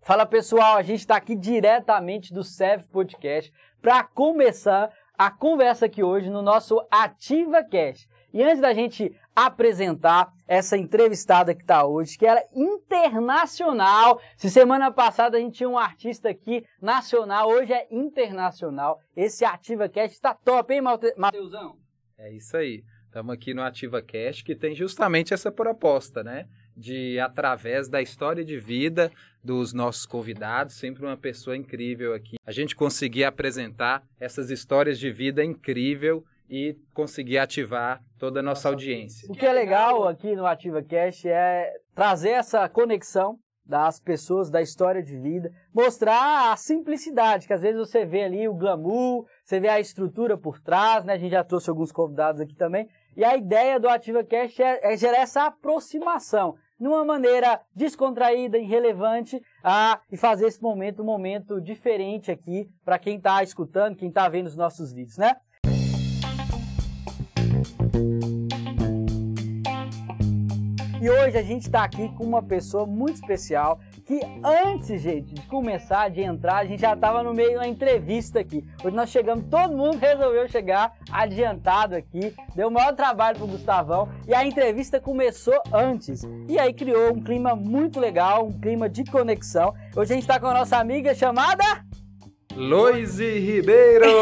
Fala pessoal, a gente está aqui diretamente do SEV Podcast para começar a conversa aqui hoje no nosso Ativa Cast. E antes da gente apresentar essa entrevistada que está hoje, que era internacional. Se semana passada a gente tinha um artista aqui nacional, hoje é internacional. Esse Ativa Cast está top, hein, Mateusão? É isso aí. Estamos aqui no Ativa Cast que tem justamente essa proposta, né? de, através da história de vida dos nossos convidados, sempre uma pessoa incrível aqui, a gente conseguir apresentar essas histórias de vida incrível e conseguir ativar toda a nossa audiência. O que é legal aqui no Ativa Cast é trazer essa conexão das pessoas, da história de vida, mostrar a simplicidade, que às vezes você vê ali o glamour, você vê a estrutura por trás, né? A gente já trouxe alguns convidados aqui também. E a ideia do Ativa Cast é, é gerar essa aproximação numa maneira descontraída, irrelevante, ah, e fazer esse momento um momento diferente aqui para quem está escutando, quem está vendo os nossos vídeos, né? E hoje a gente está aqui com uma pessoa muito especial que antes, gente, de começar, de entrar, a gente já estava no meio da entrevista aqui. Hoje nós chegamos, todo mundo resolveu chegar adiantado aqui, deu o maior trabalho pro Gustavão e a entrevista começou antes. E aí criou um clima muito legal, um clima de conexão. Hoje a gente está com a nossa amiga chamada... Loise Ribeiro!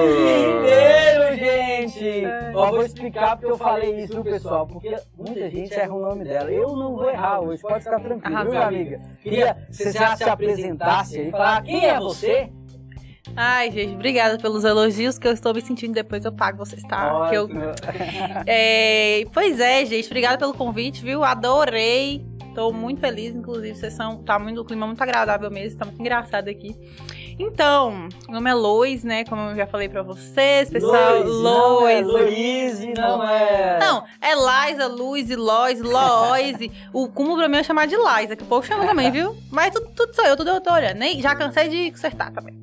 Loise Ribeiro, gente! Ó, vou explicar porque eu falei isso, pessoal? Porque muita gente erra o nome dela. Eu não vou errar hoje, pode ficar tranquilo, viu, amiga? Queria que você já se apresentasse e falar quem é você? Ai, gente, obrigada pelos elogios que eu estou me sentindo. Depois eu pago vocês, tá? Eu... É... Pois é, gente, obrigada pelo convite, viu? Adorei. Tô muito feliz, inclusive, vocês são. Tá muito, o clima muito agradável mesmo, tá muito engraçado aqui. Então, meu nome é Lois, né? Como eu já falei pra vocês, pessoal. Lois. Lois, não é. Não, é Liza, Luiz, Lois, Lois. o cúmulo pra mim é chamar de Liza, que o povo chama também, viu? Mas tudo, tudo sou eu, tudo eu tô olhando. Nem, já cansei de consertar também.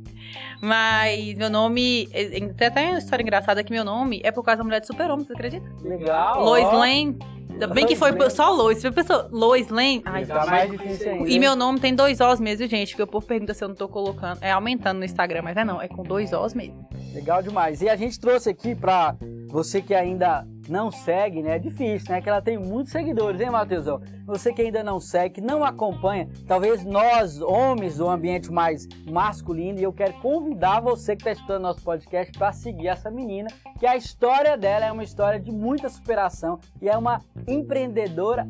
Mas meu nome. Tem até uma história engraçada que meu nome é por causa da mulher de super-homem, você acredita? Legal. Lois Lane. Ainda bem que foi só Lois. Você pensou, Lois Lane? Ai, tá mais difícil ainda. E meu nome tem dois Os mesmo, gente. Porque o povo pergunta se eu não tô colocando. É aumentando no Instagram, mas é não. É com dois Os mesmo. Legal demais. E a gente trouxe aqui pra você que ainda não segue, né? É difícil, né? Que ela tem muitos seguidores, hein, Matheusão? Você que ainda não segue, não acompanha, talvez nós, homens do ambiente mais masculino, e eu quero convidar você que está escutando nosso podcast para seguir essa menina, que a história dela é uma história de muita superação e é uma empreendedora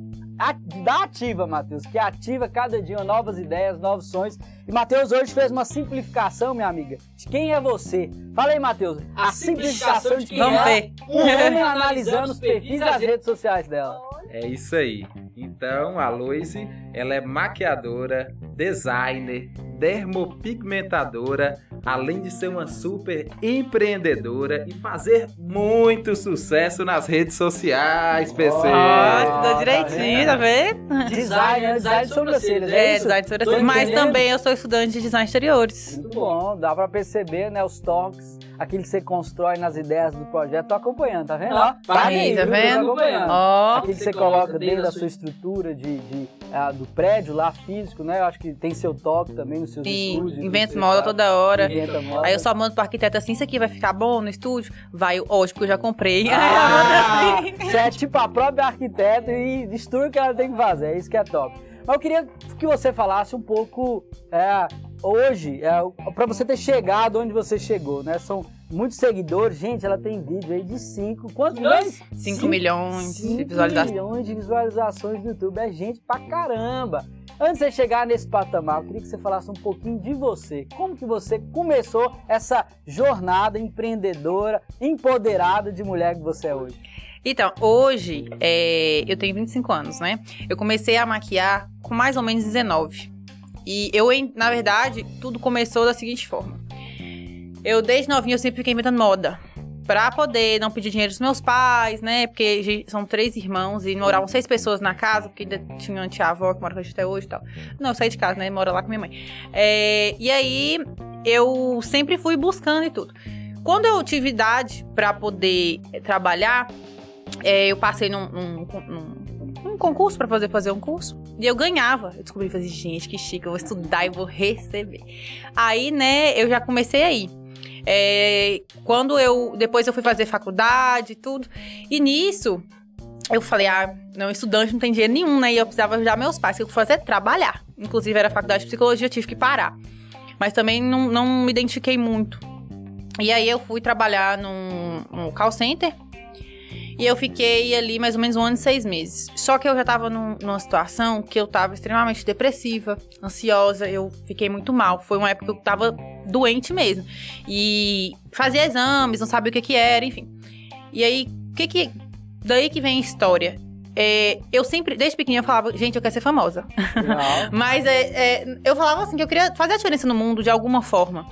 da ativa, Matheus, que ativa cada dia novas ideias, novos sonhos. E Matheus hoje fez uma simplificação, minha amiga, de quem é você. Fala aí, Matheus. A, a simplificação, simplificação de quem Vamos é ver. um homem analisando os perfis das redes sociais dela. É isso aí. Então, a Loise, ela é maquiadora, designer, dermopigmentadora, além de ser uma super empreendedora e fazer muito sucesso nas redes sociais, PC. Nossa, deu direitinho, tá vendo? Design, design de sobrancelhas, é, é design de sobrancelhas. Mas também eu sou estudante de design exteriores. Muito bom, dá pra perceber, né, os toques, aquilo que você constrói nas ideias do projeto. Tô acompanhando, tá vendo? Ó, tá aí, tá vendo? Ó, aquilo que você coloca dentro da sua estrutura de, de uh, do prédio lá, físico, né? Eu acho que tem seu toque também nos seus Sim, estúdios. Invento moda toda hora. Inventa moda. Aí eu só mando pro arquiteto assim, isso aqui vai ficar bom no estúdio? Vai, hoje, porque eu já comprei. Ah, você é tipo a própria arquiteta e destrui o que ela tem que fazer, é isso que é top. Mas eu queria que você falasse um pouco é, hoje, é, para você ter chegado onde você chegou, né? São muitos seguidores. Gente, ela tem vídeo aí de 5. Quantos milhões? 5 milhões de visualizações. milhões de visualizações no YouTube. É gente pra caramba. Antes de chegar nesse patamar, eu queria que você falasse um pouquinho de você. Como que você começou essa jornada empreendedora, empoderada de mulher que você é hoje? Então, hoje, é, eu tenho 25 anos, né? Eu comecei a maquiar com mais ou menos 19. E eu, na verdade, tudo começou da seguinte forma. Eu, desde novinha, eu sempre fiquei inventando moda. Pra poder não pedir dinheiro dos meus pais, né? Porque são três irmãos e moravam seis pessoas na casa, porque ainda tinha uma tia-avó que mora com a gente até hoje e tal. Não, eu saí de casa, né? Mora lá com minha mãe. É, e aí, eu sempre fui buscando e tudo. quando eu tive idade para poder trabalhar, é, eu passei num, num, num, concurso para fazer fazer um curso e eu ganhava. Eu descobri fazer gente que chique, eu vou estudar e vou receber. Aí, né, eu já comecei aí. É, quando eu depois eu fui fazer faculdade e tudo e nisso eu falei, ah, não, estudante não tem dinheiro nenhum, né? E eu precisava ajudar meus pais, que eu fui fazer trabalhar. Inclusive, era faculdade de psicologia, eu tive que parar. Mas também não, não me identifiquei muito. E aí eu fui trabalhar num, num call center. E eu fiquei ali mais ou menos um ano e seis meses. Só que eu já tava num, numa situação que eu tava extremamente depressiva, ansiosa, eu fiquei muito mal. Foi uma época que eu tava doente mesmo. E fazia exames, não sabia o que que era, enfim. E aí, o que que Daí que vem a história. É, eu sempre, desde pequenininha, eu falava, gente, eu quero ser famosa. Mas é, é, eu falava assim, que eu queria fazer a diferença no mundo de alguma forma.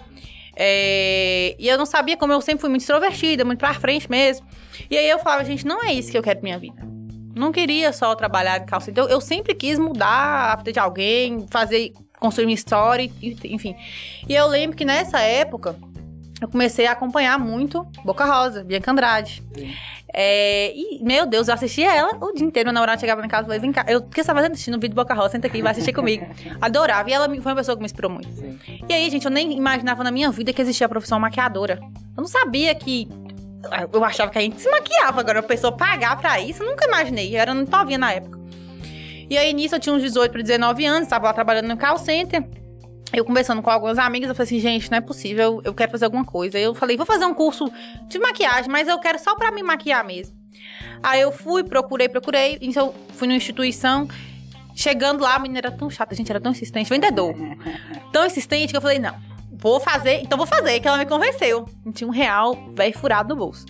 É, e eu não sabia como eu sempre fui muito extrovertida, muito pra frente mesmo. E aí eu falava, gente, não é isso que eu quero pra minha vida. Não queria só trabalhar em calça. Então eu sempre quis mudar a vida de alguém, fazer, construir minha história, enfim. E eu lembro que nessa época eu comecei a acompanhar muito Boca Rosa, Bianca Andrade. Sim. É, e, meu Deus, eu assistia ela o dia inteiro. Meu namorado chegava em casa e falava, vem cá, eu, o que você tá fazendo assistindo o vídeo Boca Rosa? Senta aqui, vai assistir comigo. Adorava. E ela foi uma pessoa que me inspirou muito. Sim. E aí, gente, eu nem imaginava na minha vida que existia a profissão maquiadora. Eu não sabia que eu achava que a gente se maquiava. Agora, a pessoa pagar pra isso, eu nunca imaginei. Eu era novinha na época. E aí, nisso, eu tinha uns 18 para 19 anos, estava lá trabalhando no call center eu conversando com algumas amigas, eu falei assim, gente, não é possível, eu quero fazer alguma coisa. Eu falei, vou fazer um curso de maquiagem, mas eu quero só pra me maquiar mesmo. Aí eu fui, procurei, procurei, então fui numa instituição. Chegando lá, a menina era tão chata, a gente era tão insistente, vendedor. Tão insistente que eu falei, não, vou fazer, então vou fazer, que ela me convenceu. Tinha um real, velho, furado no bolso.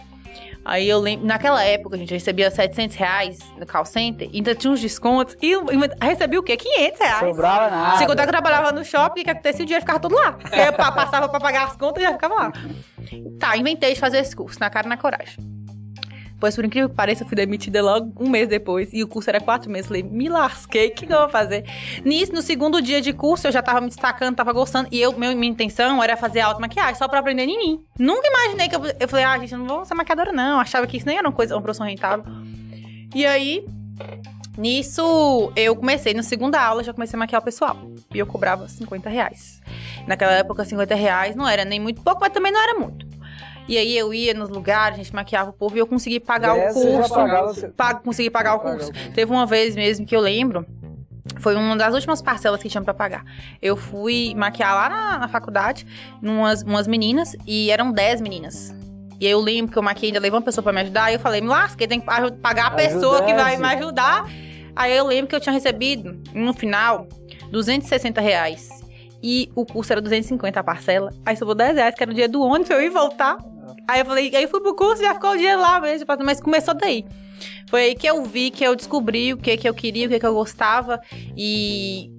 Aí eu lembro, naquela época, a gente recebia 700 reais no call center, ainda tinha uns descontos, e eu, recebi o quê? 500 reais. Sobrava nada. Se eu trabalhava no shopping, o que acontecia? O dinheiro ficava todo lá. Eu passava pra pagar as contas e já ficava lá. Tá, inventei de fazer esse curso, na cara e na coragem. Pois, por incrível que pareça, eu fui demitida logo um mês depois. E o curso era quatro meses. Falei, me lasquei, o que, que, eu vou fazer? Nisso, no segundo dia de curso, eu já tava me destacando, tava gostando. E eu, meu, minha intenção era fazer auto-maquiagem, só pra aprender em mim. Nunca imaginei que eu... Eu falei, ah, gente, eu não vou ser maquiadora, não. Achava que isso nem era uma coisa, uma profissão rentável. E aí... Nisso, eu comecei, na segunda aula, já comecei a maquiar o pessoal. E eu cobrava 50 reais. Naquela época, 50 reais não era nem muito pouco, mas também não era muito. E aí eu ia nos lugares, a gente maquiava o povo e eu consegui pagar o curso. Pagava, pag consegui pagar o curso. Teve uma vez mesmo que eu lembro. Foi uma das últimas parcelas que tinha para pagar. Eu fui maquiar lá na, na faculdade, numas umas meninas, e eram 10 meninas. E aí eu lembro que eu maquiei, ainda levei uma pessoa pra me ajudar, e eu falei, me lasquei, tem que pagar a pessoa que vai me ajudar. Aí eu lembro que eu tinha recebido, no final, 260 reais. E o curso era 250 a parcela. Aí sobrou 10 reais, que era o dia do ônibus, eu ia voltar. Aí eu falei, aí eu fui pro curso e já ficou o dia lá mesmo, mas começou daí. Foi aí que eu vi, que eu descobri o que que eu queria, o que que eu gostava e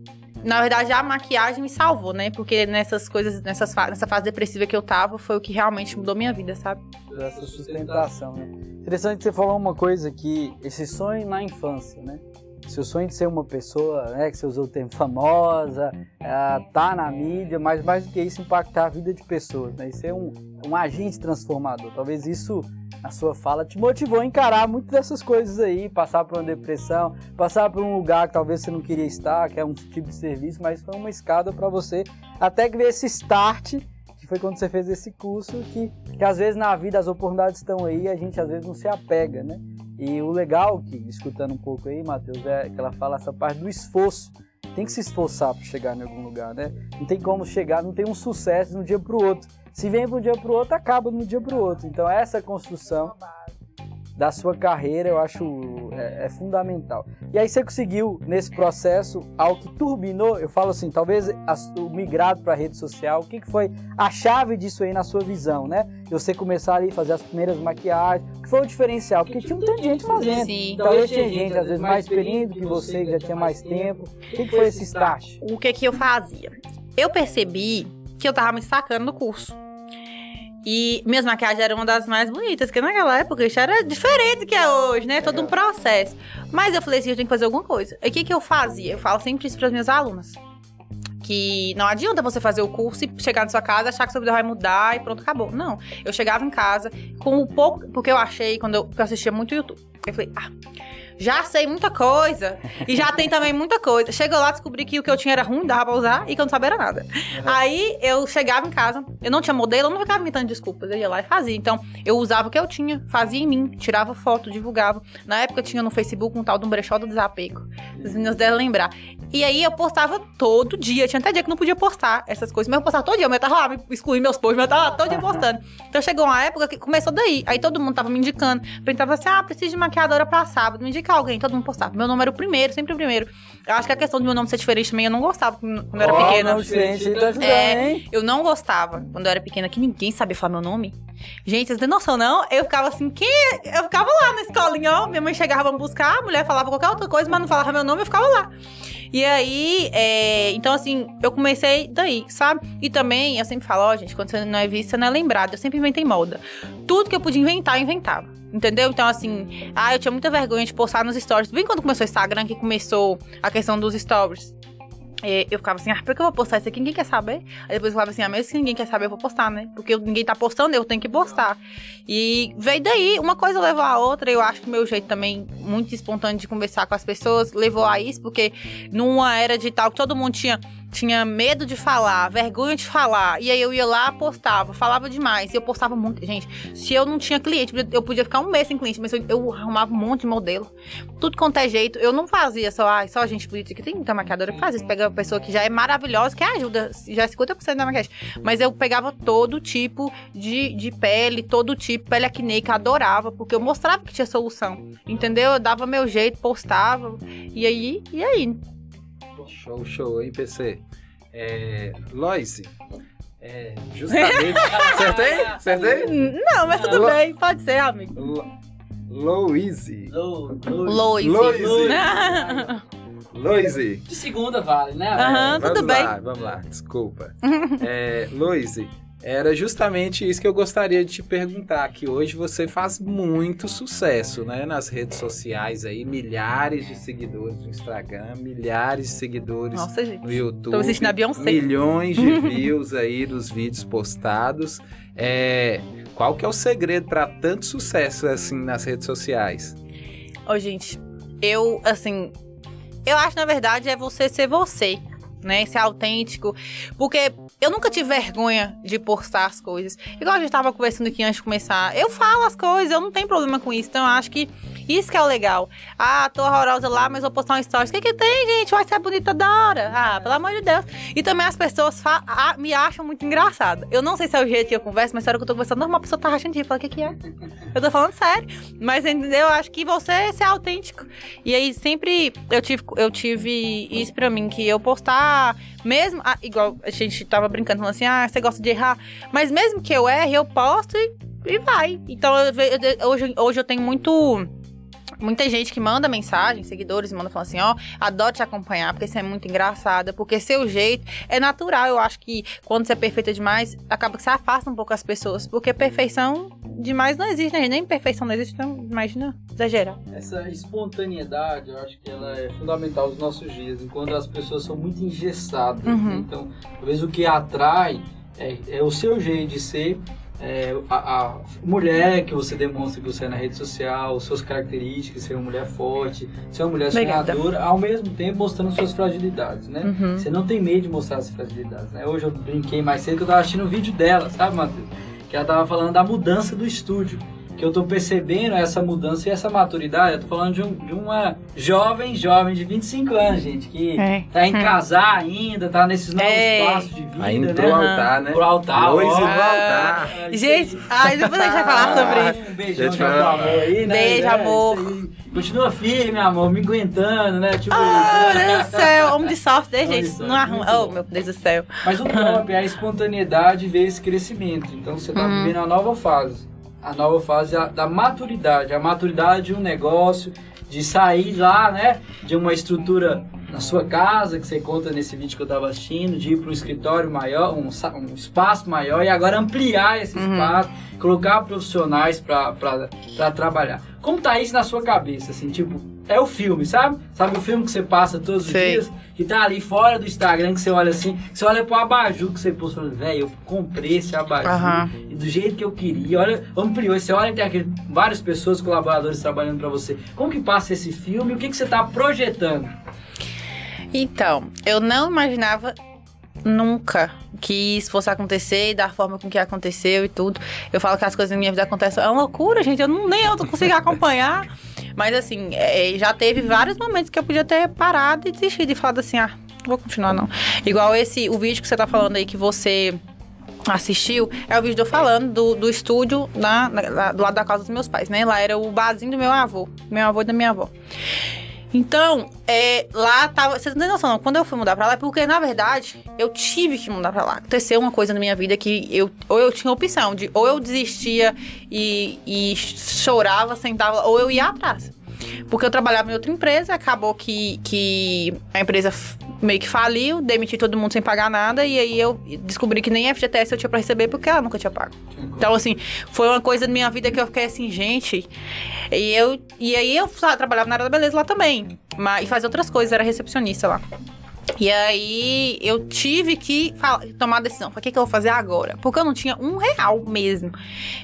na verdade a maquiagem me salvou, né? Porque nessas coisas, nessas nessa fase depressiva que eu tava, foi o que realmente mudou minha vida, sabe? Essa sustentação, né? Interessante você falou uma coisa que esse sonho na infância, né? Seu sonho de ser uma pessoa, né, que você usou o termo famosa, uh, tá na mídia, mas mais do que isso, impactar a vida de pessoas, né? E ser um, um agente transformador. Talvez isso, na sua fala, te motivou a encarar muitas dessas coisas aí, passar por uma depressão, passar por um lugar que talvez você não queria estar, que é um tipo de serviço, mas foi uma escada para você até que ver esse start que foi quando você fez esse curso, que, que às vezes na vida as oportunidades estão aí e a gente às vezes não se apega, né? E o legal, que escutando um pouco aí, Matheus, é que ela fala essa parte do esforço. Tem que se esforçar para chegar em algum lugar, né? Não tem como chegar, não tem um sucesso de um dia para o outro. Se vem de um dia para o outro, acaba de um dia para o outro. Então, essa construção da sua carreira, eu acho é, é, fundamental. E aí você conseguiu, nesse processo, algo que turbinou, eu falo assim, talvez o migrado para a rede social, o que, que foi a chave disso aí na sua visão, né? Você começar ali a fazer as primeiras maquiagens, o que foi o diferencial? Porque tinha um tanto de gente fazendo. Sim. Talvez tinha gente, às vezes, mais experiente do que você, que já tinha mais tempo. O que, que foi esse start? O que que eu fazia? Eu percebi que eu tava me destacando no curso. E minhas maquiagens eram uma das mais bonitas, porque naquela época isso era diferente do que é hoje, né? Todo um processo. Mas eu falei assim, eu tenho que fazer alguma coisa. E o que, que eu fazia? Eu falo sempre isso para as minhas alunas. que não adianta você fazer o curso e chegar na sua casa, achar que sua vida vai mudar e pronto, acabou. Não. Eu chegava em casa com o pouco. Porque eu achei, quando eu, eu assistia muito YouTube, eu falei, ah já sei muita coisa. E já tem também muita coisa. Chegou lá, descobri que o que eu tinha era ruim, dava pra usar, e que eu não sabia era nada. Uhum. Aí eu chegava em casa, eu não tinha modelo, eu não ficava inventando desculpas. Eu ia lá e fazia. Então, eu usava o que eu tinha, fazia em mim, tirava foto, divulgava. Na época tinha no Facebook um tal de um brechó do desapego. As meninas devem lembrar. E aí eu postava todo dia. Tinha até dia que não podia postar essas coisas, mas eu postava todo dia. Eu tava lá, me excluí meus posts, eu tava todo dia postando. Então chegou uma época que começou daí. Aí todo mundo tava me indicando. Perguntava assim: ah, preciso de maquiadora pra sábado. Me indica indicar alguém, todo mundo postava. Meu nome era o primeiro, sempre o primeiro. Eu acho que a questão do meu nome ser diferente também, eu não gostava quando eu era oh, pequena. Não, gente, tá ajudando, é, eu não gostava quando eu era pequena, que ninguém sabia falar meu nome. Gente, vocês têm noção, não? Eu ficava assim, quem é? Eu ficava lá na escolinha, ó. Minha mãe chegava pra me buscar, a mulher falava qualquer outra coisa, mas não falava meu nome, eu ficava lá. E aí, é, então assim, eu comecei daí, sabe? E também, eu sempre falo, ó, gente, quando você não é vista, não é lembrado. Eu sempre inventei moda. Tudo que eu podia inventar, eu inventava. Entendeu? Então, assim, ah, eu tinha muita vergonha de postar nos stories. Bem quando começou o Instagram, que começou a questão dos stories. É, eu ficava assim, ah, por que eu vou postar isso aqui? Ninguém quer saber. Aí depois eu falava assim, ah, mesmo que ninguém quer saber, eu vou postar, né? Porque ninguém tá postando, eu tenho que postar. E veio daí, uma coisa levou a outra. Eu acho que o meu jeito também, muito espontâneo de conversar com as pessoas, levou a isso, porque numa era digital que todo mundo tinha tinha medo de falar, vergonha de falar. E aí eu ia lá, postava, falava demais. E eu postava muito. Gente, se eu não tinha cliente, eu podia ficar um mês sem cliente, mas eu, eu arrumava um monte de modelo. Tudo quanto é jeito. Eu não fazia só, ah, só gente política. Tem muita maquiadora que faz isso. Pega uma pessoa que já é maravilhosa, que ajuda, já é 50% da maquiagem. Mas eu pegava todo tipo de, de pele, todo tipo, pele acne, que adorava, porque eu mostrava que tinha solução. Entendeu? Eu dava meu jeito, postava. E aí, e aí? Show, show, hein, PC? É, Loise, é, justamente. Acertei? Acertei? Não, mas tudo Lo... bem, pode ser, amigo. Lo... Louise. Louise. Louise. De segunda vale, né? Aham, uhum, tudo bem. Lá, vamos lá, desculpa. é, Louise, era justamente isso que eu gostaria de te perguntar, que hoje você faz muito sucesso, né, nas redes sociais aí, milhares de seguidores no Instagram, milhares de seguidores Nossa, no YouTube, assistindo a Beyoncé. milhões de views aí dos vídeos postados. É, qual que é o segredo para tanto sucesso assim nas redes sociais? Ô, oh, gente, eu assim, eu acho na verdade é você ser você né? Ser autêntico. Porque eu nunca tive vergonha de postar as coisas. Igual a gente tava conversando aqui antes de começar. Eu falo as coisas, eu não tenho problema com isso. Então eu acho que isso que é o legal. Ah, tô horrorosa lá, mas vou postar um stories. O que que tem, gente? Vai ser bonita da hora. Ah, pelo amor de Deus. E também as pessoas me acham muito engraçada. Eu não sei se é o jeito que eu converso, mas sério que eu tô conversando, normal, a pessoa tá rachando de. Fala, o que que é? Eu tô falando sério. Mas, entendeu? Eu acho que você ser autêntico. E aí, sempre eu tive, eu tive isso pra mim, que eu postar, mesmo... Ah, igual a gente tava brincando, falando assim, ah, você gosta de errar. Mas mesmo que eu erre, eu posto e, e vai. Então, eu, eu, hoje, hoje eu tenho muito muita gente que manda mensagem, seguidores manda falando assim, ó, oh, adoro te acompanhar, porque você é muito engraçada, porque seu jeito é natural. Eu acho que quando você é perfeita demais, acaba que você afasta um pouco as pessoas, porque perfeição demais não existe, né? Nem perfeição não existe, então imagina exagerar. Essa espontaneidade, eu acho que ela é fundamental nos nossos dias, enquanto as pessoas são muito engessadas. Uhum. Né? Então, talvez o que atrai é, é o seu jeito de ser é, a, a, mulher que você demonstra que você é na rede social, suas características, ser uma mulher forte, ser uma mulher sonhadora, ao mesmo tempo mostrando suas fragilidades, né? Uhum. Você não tem medo de mostrar as fragilidades, né? Hoje eu brinquei mais cedo que eu tava assistindo um vídeo dela, sabe, Matheus? Que ela tava falando da mudança do estúdio que eu tô percebendo essa mudança e essa maturidade. Eu tô falando de, um, de uma jovem, jovem de 25 anos, gente, que é. tá em hum. casar ainda, tá nesses novos é. passos de vida, Aí né? pro altar, né? Pro altar, Lois ó. altar. Gente, ai, depois a gente vai falar sobre isso. Um beijão de amor aí, né? Beijo, amor. Continua firme, amor, me aguentando, né? Tipo, oh, meu Deus do céu, homem de sorte, né, gente? Não arruma. Oh, meu Deus do céu. Mas o top é a espontaneidade ver esse crescimento. Então você tá uhum. vivendo uma nova fase a nova fase da, da maturidade, a maturidade de um negócio, de sair lá, né, de uma estrutura na sua casa, que você conta nesse vídeo que eu estava assistindo, de ir para um escritório maior, um, um, espaço maior e agora ampliar esse uhum. espaço, colocar profissionais para trabalhar. Como tá isso na sua cabeça, assim, tipo, é o filme, sabe? Sabe o filme que você passa todos os Sei. dias? Que tá ali fora do Instagram, que você olha assim, que você olha pro abajur que você pôs falando, velho, eu comprei esse abajur Aham. e do jeito que eu queria. Olha, ampliou. Você olha, tem aquele, várias pessoas, colaboradores trabalhando pra você. Como que passa esse filme? O que, que você tá projetando? Então, eu não imaginava nunca que isso fosse acontecer e da forma com que aconteceu e tudo. Eu falo que as coisas na minha vida acontecem. É uma loucura, gente. Eu não, nem eu consigo acompanhar. Mas assim, é, já teve vários momentos que eu podia ter parado e desistido e falado assim, ah, não vou continuar não. Igual esse, o vídeo que você tá falando aí que você assistiu, é o vídeo de eu falando do, do estúdio na, na- do lado da casa dos meus pais, né? Lá era o barzinho do meu avô, meu avô e da minha avó. Então, é, lá tava. Você não tem noção, não. Quando eu fui mudar pra lá, é porque, na verdade, eu tive que mudar pra lá. Aconteceu uma coisa na minha vida que eu. Ou eu tinha opção de ou eu desistia e, e chorava, sentava, ou eu ia atrás. Porque eu trabalhava em outra empresa, acabou que, que a empresa meio que faliu, demiti todo mundo sem pagar nada, e aí eu descobri que nem FGTS eu tinha pra receber porque ela nunca tinha pago. Então, assim, foi uma coisa da minha vida que eu fiquei assim, gente. E, eu, e aí eu trabalhava na área da beleza lá também. Mas, e fazia outras coisas, era recepcionista lá. E aí eu tive que tomar a decisão. Falei, o que, que eu vou fazer agora? Porque eu não tinha um real mesmo.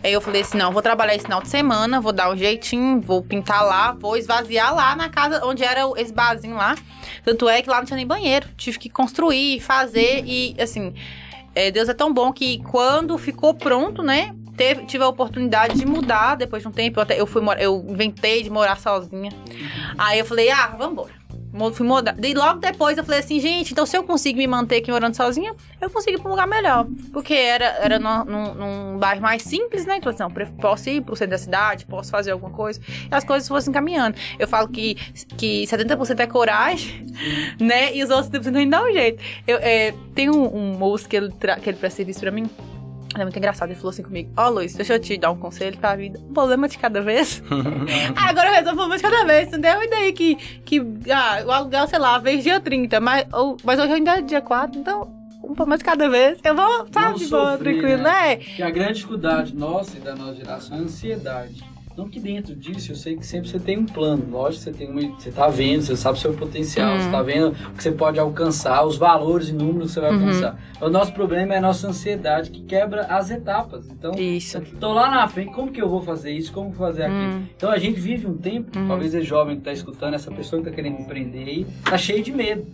Aí eu falei assim: não, vou trabalhar esse final de semana, vou dar um jeitinho, vou pintar lá, vou esvaziar lá na casa onde era esse barzinho lá. Tanto é que lá não tinha nem banheiro. Tive que construir, fazer e assim. é, Deus é tão bom que quando ficou pronto, né? Teve, tive a oportunidade de mudar depois de um tempo. Eu, até, eu, fui, eu inventei de morar sozinha. Aí eu falei, ah, vamos. Fui mudar. E logo depois eu falei assim, gente, então se eu consigo me manter aqui morando sozinha, eu consigo ir pra um lugar melhor. Porque era, era num, num, num bairro mais simples, né? Então, assim, não, posso ir pro centro da cidade, posso fazer alguma coisa. E as coisas fossem caminhando. Eu falo que, que 70% é coragem, né? E os outros 30% ainda dá um jeito. Eu, é, tem um, um moço que ele, tra- que ele presta serviço pra mim. É muito engraçado, ele falou assim comigo: Ó, Luiz, deixa eu te dar um conselho pra vida. Um problema de cada vez. Ah, agora eu resolvo um problema de cada vez, entendeu? E daí que, que ah, o aluguel, sei lá, vez dia 30, mas, ou, mas hoje ainda é dia 4, então um problema de cada vez. Eu vou, sabe, de boa, tranquilo, né? né? Que a grande dificuldade nossa e da nossa geração é a ansiedade. Não que dentro disso eu sei que sempre você tem um plano. Lógico, você tem uma, você tá vendo, você sabe o seu potencial, você tá vendo o que você pode alcançar, os valores e números que você vai Uhum. alcançar. O nosso problema é a nossa ansiedade que quebra as etapas. Então, Isso. eu tô lá na frente, como que eu vou fazer isso? Como fazer aquilo? Hum. Então a gente vive um tempo, talvez é jovem que tá escutando, essa pessoa que tá querendo empreender aí, tá cheio de medo.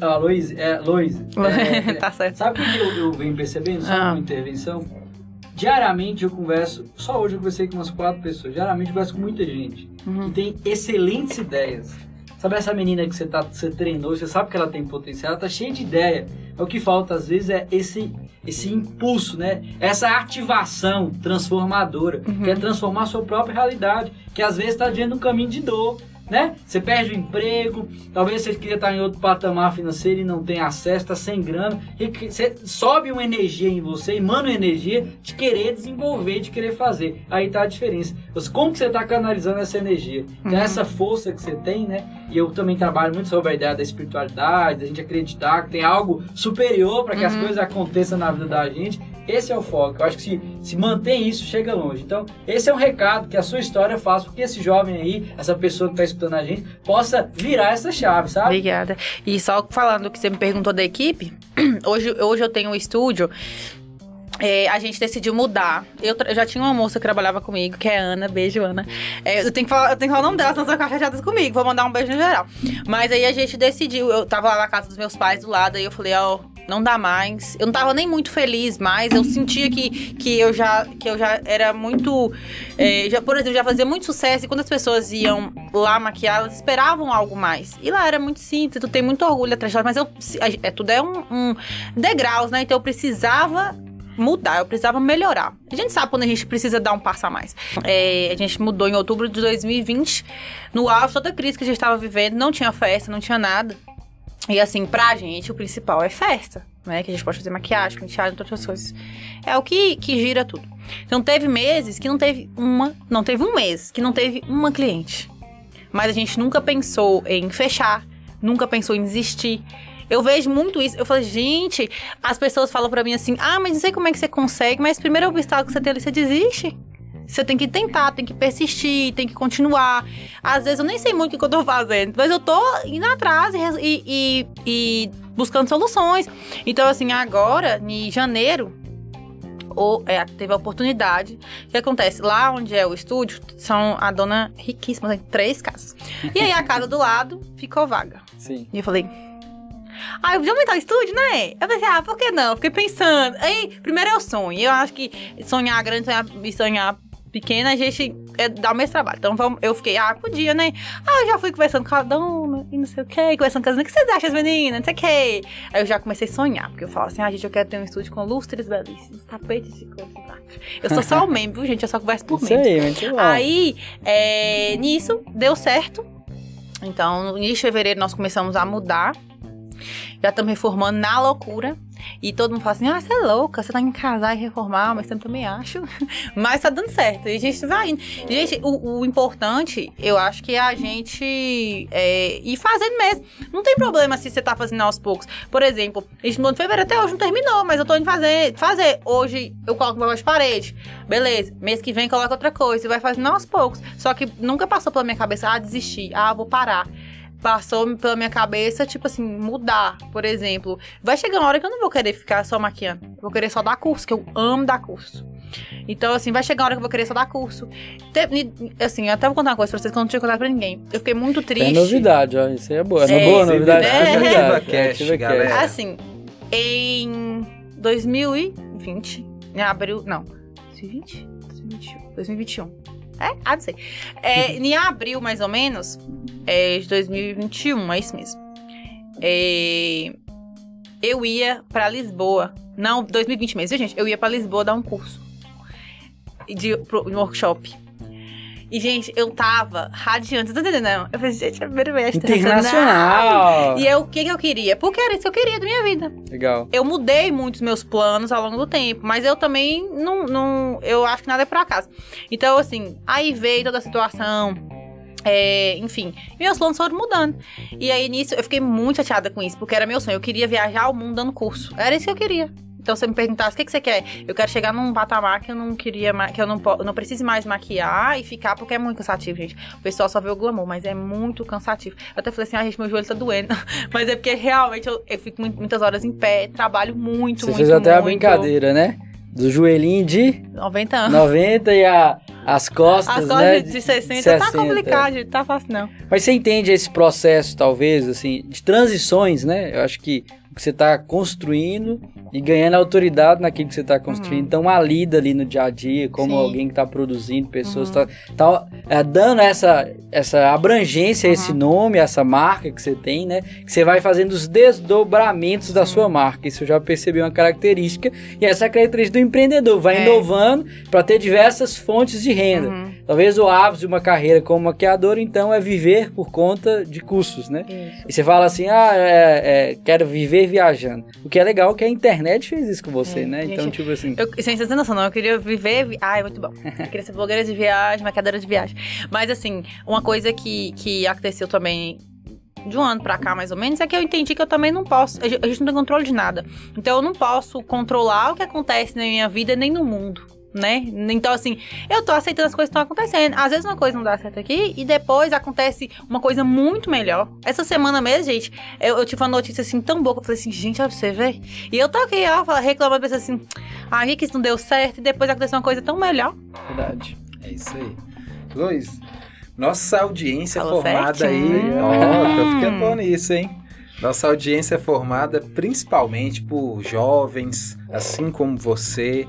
Ah, Lois, é, é, é, tá certo. Sabe o que eu, eu venho percebendo? Só Ah. uma intervenção. Diariamente eu converso, só hoje eu conversei com umas quatro pessoas. Diariamente eu converso com muita gente Uhum. que tem excelentes ideias. Sabe essa menina que você, tá, você treinou, você sabe que ela tem potencial, ela tá cheia de ideia. O que falta às vezes é esse, esse impulso, né? Essa ativação transformadora, Uhum. que é transformar a sua própria realidade, que às vezes está diante de um caminho de dor. Né? Você perde o emprego, talvez você queria estar em outro patamar financeiro e não tem acesso, está sem grana. E você sobe uma energia em você, emana uma energia de querer desenvolver, de querer fazer. Aí tá a diferença. Como que você está canalizando essa energia? Então, essa força que você tem, né? E eu também trabalho muito sobre a ideia da espiritualidade, da gente acreditar que tem algo superior para que as coisas aconteçam na vida da gente. Esse é o foco. Eu acho que se, se mantém isso, chega longe. Então, esse é um recado que a sua história faz, porque esse jovem aí, essa pessoa que está escutando a gente, possa virar essa chave, sabe? Obrigada. E só falando que você me perguntou da equipe, hoje, hoje eu tenho um estúdio. é, a gente decidiu mudar. Eu, eu já tinha uma moça que trabalhava comigo, que é Ana. Beijo, Ana. É, eu, tenho que falar, eu tenho que falar o nome dela, senão ficar chateadas comigo. Vou mandar um beijo no geral. Mas aí a gente decidiu. Eu tava lá na casa dos meus pais do lado, aí eu falei, ó. Não dá mais. Eu não tava nem muito feliz mais. Eu sentia que, que, eu, já, que eu já era muito. é, já, por exemplo, já fazia muito sucesso. E quando as pessoas iam lá maquiar, elas esperavam algo mais. E lá era muito simples, tu tem muito orgulho atrás Mas eu. É, tudo é um, um degraus, né? Então eu precisava mudar, eu precisava melhorar. A gente sabe quando a gente precisa dar um passo a mais. É, a gente mudou em outubro de 2020, no auge toda a crise que a gente estava vivendo, não tinha festa, não tinha nada. E assim, pra gente, o principal é festa, né? Que a gente pode fazer maquiagem, penteado, outras coisas. É o que, que gira tudo. Então teve meses que não teve uma, não teve um mês que não teve uma cliente. Mas a gente nunca pensou em fechar, nunca pensou em desistir. Eu vejo muito isso. Eu falo, gente, as pessoas falam pra mim assim: ah, mas não sei como é que você consegue, mas primeiro obstáculo que você tem ali, você desiste. Você tem que tentar, tem que persistir, tem que continuar. Às vezes eu nem sei muito o que eu tô fazendo, mas eu tô indo atrás e, e, e buscando soluções. Então, assim, agora, em janeiro, ou é, teve a oportunidade. O que acontece? Lá onde é o estúdio, são a dona riquíssima, tem três casas. E aí a casa do lado ficou vaga. Sim. E eu falei. Ah, eu podia aumentar o estúdio, né? Eu pensei, ah, por que não? Fiquei pensando. Aí, primeiro é o sonho. Eu acho que sonhar grande sonhar, sonhar pequena, a gente é, dá o mesmo trabalho. Então vamos, eu fiquei, ah, podia, né? Ah, eu já fui conversando com a dona e não sei o que, conversando com as meninas. O que vocês acham, as meninas? Não sei o que. Aí eu já comecei a sonhar, porque eu falo assim, ah, gente, eu quero ter um estúdio com lustres belíssimos, tapetes de cor Eu sou só o membro, gente? Eu só converso por Isso aí, muito bom. Aí, é, nisso, deu certo. Então, no início de fevereiro, nós começamos a mudar. Já estamos reformando na loucura. E todo mundo fala assim: ah, você é louca, você tá em casar e reformar, mas eu também acho. mas tá dando certo. E a gente vai indo. Gente, o, o importante, eu acho que é a gente é, ir fazendo mesmo. Não tem problema se você tá fazendo aos poucos. Por exemplo, a gente no fevereiro até hoje não terminou, mas eu tô indo fazer. fazer. Hoje eu coloco meu de parede. Beleza. Mês que vem coloca outra coisa. E vai fazendo aos poucos. Só que nunca passou pela minha cabeça, ah, desistir. Ah, vou parar passou pela minha cabeça, tipo assim, mudar, por exemplo. Vai chegar uma hora que eu não vou querer ficar só maquiando. Eu vou querer só dar curso, que eu amo dar curso. Então, assim, vai chegar uma hora que eu vou querer só dar curso. assim, eu até vou contar uma coisa pra vocês que eu não tinha contado pra ninguém. Eu fiquei muito triste. É novidade, ó. Isso aí é boa. É, é boa novidade. É, novidade. É, galera. Assim, em 2020, em abril. Não, 2020? 2021. 2021. É? Ah, não sei. É, em abril, mais ou menos, é, de 2021, é isso mesmo. É, eu ia para Lisboa. Não, 2020 mesmo, gente? Eu ia para Lisboa dar um curso de, de workshop. E, gente, eu tava radiante, tá entendendo? Eu falei, gente, é a primeira vez. Internacional! E eu, o que, que eu queria? Porque era isso que eu queria da minha vida. Legal. Eu mudei muitos meus planos ao longo do tempo, mas eu também não, não. Eu acho que nada é por acaso. Então, assim, aí veio toda a situação. É, enfim, meus planos foram mudando. E aí, nisso, eu fiquei muito chateada com isso, porque era meu sonho. Eu queria viajar ao mundo dando curso. Era isso que eu queria. Então, você me perguntasse o que, que você quer, eu quero chegar num patamar que eu não queria, que eu não, eu não precise mais maquiar e ficar, porque é muito cansativo, gente. O pessoal só vê o glamour, mas é muito cansativo. Eu até falei assim, ah, gente, meu joelho tá doendo. mas é porque realmente eu, eu fico muitas horas em pé, trabalho muito, você muito, fez até muito. a brincadeira, né? Do joelhinho de 90 anos. 90 e a, as costas, as costas né? de 60, 60 tá complicado, gente, tá fácil não. Mas você entende esse processo, talvez, assim, de transições, né? Eu acho que que você está construindo e ganhando autoridade naquilo que você está construindo. Uhum. Então, a lida ali no dia a dia, como Sim. alguém que está produzindo, pessoas, está uhum. tá, tá é, dando essa, essa abrangência a esse uhum. nome, essa marca que você tem, né? Que você vai fazendo os desdobramentos Sim. da sua marca. Isso eu já percebi uma característica. E essa é a característica do empreendedor. Vai é. inovando para ter diversas fontes de renda. Uhum. Talvez o hábito de uma carreira como maquiador, então, é viver por conta de custos, né? Isso. E você fala assim, ah, é, é, quero viver viajando. O que é legal é que a internet fez isso com você, é, né? Gente, então, tipo assim... Eu, noção, não. Eu queria viver... Vi... Ah, é muito bom. Eu queria ser blogueira de viagem, maquiadora de viagem. Mas, assim, uma coisa que, que aconteceu também de um ano pra cá, mais ou menos, é que eu entendi que eu também não posso. A gente não tem controle de nada. Então eu não posso controlar o que acontece na minha vida nem no mundo né? Então, assim, eu tô aceitando as coisas que estão acontecendo. Às vezes uma coisa não dá certo aqui e depois acontece uma coisa muito melhor. Essa semana mesmo, gente, eu, eu tive uma notícia assim tão boa que eu falei assim, gente, olha pra você ver. E eu tô aqui, ó, reclamando, pensando assim, ah, que isso não deu certo e depois aconteceu uma coisa tão melhor. Verdade. É isso aí. Luiz, nossa audiência é Falou formada certinho. aí. Ó, tô ficando bom nisso, hein? Nossa audiência é formada principalmente por jovens, assim como você,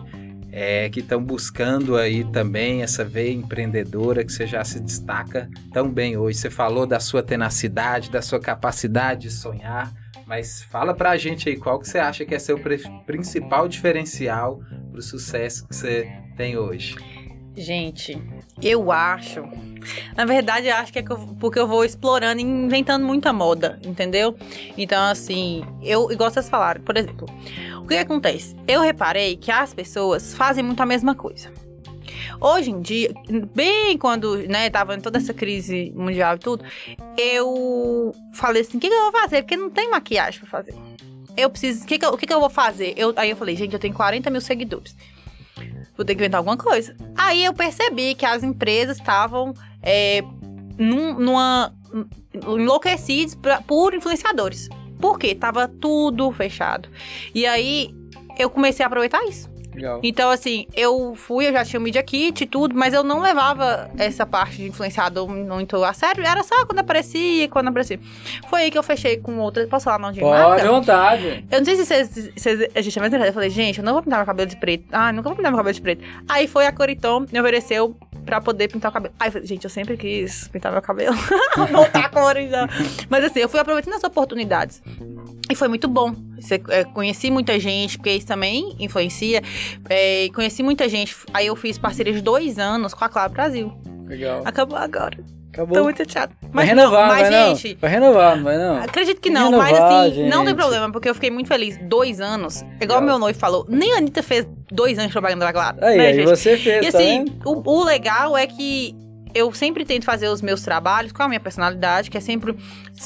é, que estão buscando aí também essa veia empreendedora que você já se destaca tão bem hoje. Você falou da sua tenacidade, da sua capacidade de sonhar, mas fala pra gente aí qual que você acha que é seu principal diferencial para o sucesso que você tem hoje. Gente, eu acho. Na verdade, eu acho que é porque eu vou explorando e inventando muita moda, entendeu? Então, assim, eu, igual vocês falaram, por exemplo, o que acontece? Eu reparei que as pessoas fazem muito a mesma coisa. Hoje em dia, bem quando, né, tava em toda essa crise mundial e tudo, eu falei assim, o que, que eu vou fazer? Porque não tem maquiagem pra fazer. Eu preciso, o que, que, eu, que, que eu vou fazer? Eu, aí eu falei, gente, eu tenho 40 mil seguidores. Vou ter que inventar alguma coisa. Aí eu percebi que as empresas estavam é, num, numa enlouquecidos pra, por influenciadores. Por quê? Tava tudo fechado. E aí eu comecei a aproveitar isso. Legal. Então, assim, eu fui, eu já tinha o Media Kit e tudo, mas eu não levava essa parte de influenciador muito a sério. Era só quando aparecia, quando aparecia. Foi aí que eu fechei com outra. Posso falar não de Pode, marca? vontade. Eu não sei se vocês, vocês- a gente é mais engraçado. Eu falei, gente, eu não vou pintar meu cabelo de preto. Ah, nunca vou pintar meu cabelo de preto. Aí foi a Coriton, me ofereceu pra poder pintar o cabelo. Aí eu falei, gente, eu sempre quis pintar meu cabelo. Voltar a cor, então. Mas assim, eu fui aproveitando as oportunidades. E foi muito bom. É, conheci muita gente, porque isso também influencia. É, conheci muita gente. Aí eu fiz parceria de dois anos com a Claro Brasil. Legal. Acabou agora. Acabou. Tô muito vai Mas renovar, não, mas vai gente, não. Vai renovar, não vai não. Acredito que não, que mas renovar, assim, não tem gente. problema, porque eu fiquei muito feliz. Dois anos, igual meu noivo falou, nem a Anitta fez dois anos de propaganda da Claro. Aí, né, aí gente? você fez, E tá assim, o, o legal é que eu sempre tento fazer os meus trabalhos com a minha personalidade, que é sempre.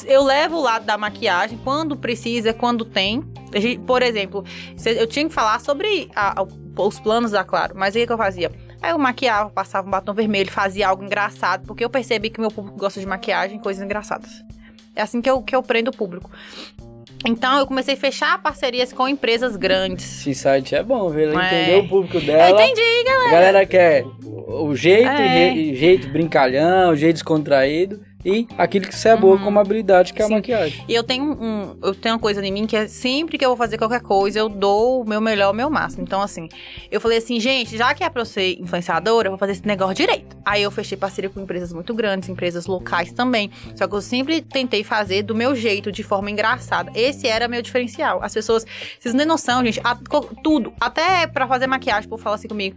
Eu levo o lado da maquiagem quando precisa, quando tem. Gente- Por exemplo, eu tinha que falar sobre a- a- os planos da Claro, mas aí o que eu fazia? Aí eu maquiava, passava um batom vermelho, fazia algo engraçado, porque eu percebi que meu público gosta de maquiagem, coisas engraçadas. É assim que eu, que eu prendo o público. Então eu comecei a fechar parcerias com empresas grandes. Esse site é bom, viu? Ela É. entendeu o público Eu dela. entendi, A galera quer o jeito, É. jeito brincalhão, jeito descontraído e aquilo que você é boa Uhum. como habilidade, que é a Sim. maquiagem. E eu tenho um, eu tenho uma coisa em mim que é sempre que eu vou fazer qualquer coisa, eu dou o meu melhor, o meu máximo. Então, assim, eu falei assim, gente, já que é pra eu ser influenciadora, eu vou fazer esse negócio direito. Aí eu fechei parceria com empresas muito grandes, empresas locais também. Só que eu sempre tentei fazer do meu jeito, de forma engraçada. Esse era meu diferencial. As pessoas, vocês não têm noção, gente, a- tudo, até pra fazer maquiagem, o povo fala assim comigo.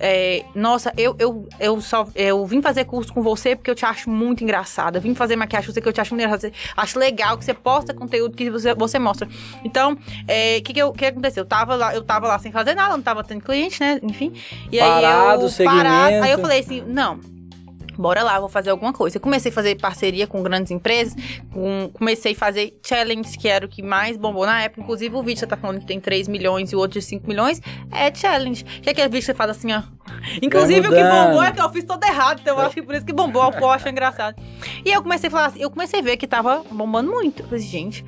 É, nossa, eu, eu, eu só eu vim fazer curso com você porque eu te acho muito engraçada. Vim fazer maquiagem com você que eu te acho muito engraçada. Acho legal que você posta conteúdo que você, você mostra. Então, é, o que, que, eu- que aconteceu? Eu tava, lá, eu tava lá sem fazer nada, não tava tendo cliente, né? Enfim. E Parado, aí eu segmento. Aí eu falei assim, não. Bora lá, vou fazer alguma coisa. Eu comecei a fazer parceria com grandes empresas, com- comecei a fazer challenge, que era o que mais bombou na época. Inclusive, o vídeo que você tá falando que tem 3 milhões e o outro de 5 milhões é challenge. Que é aquele vídeo que você faz assim, ó. Inclusive, o que bombou é que eu fiz todo errado, então eu acho que por isso que bombou, o povo acha engraçado. E eu comecei a falar assim, eu comecei a ver que tava bombando muito. Eu falei, gente.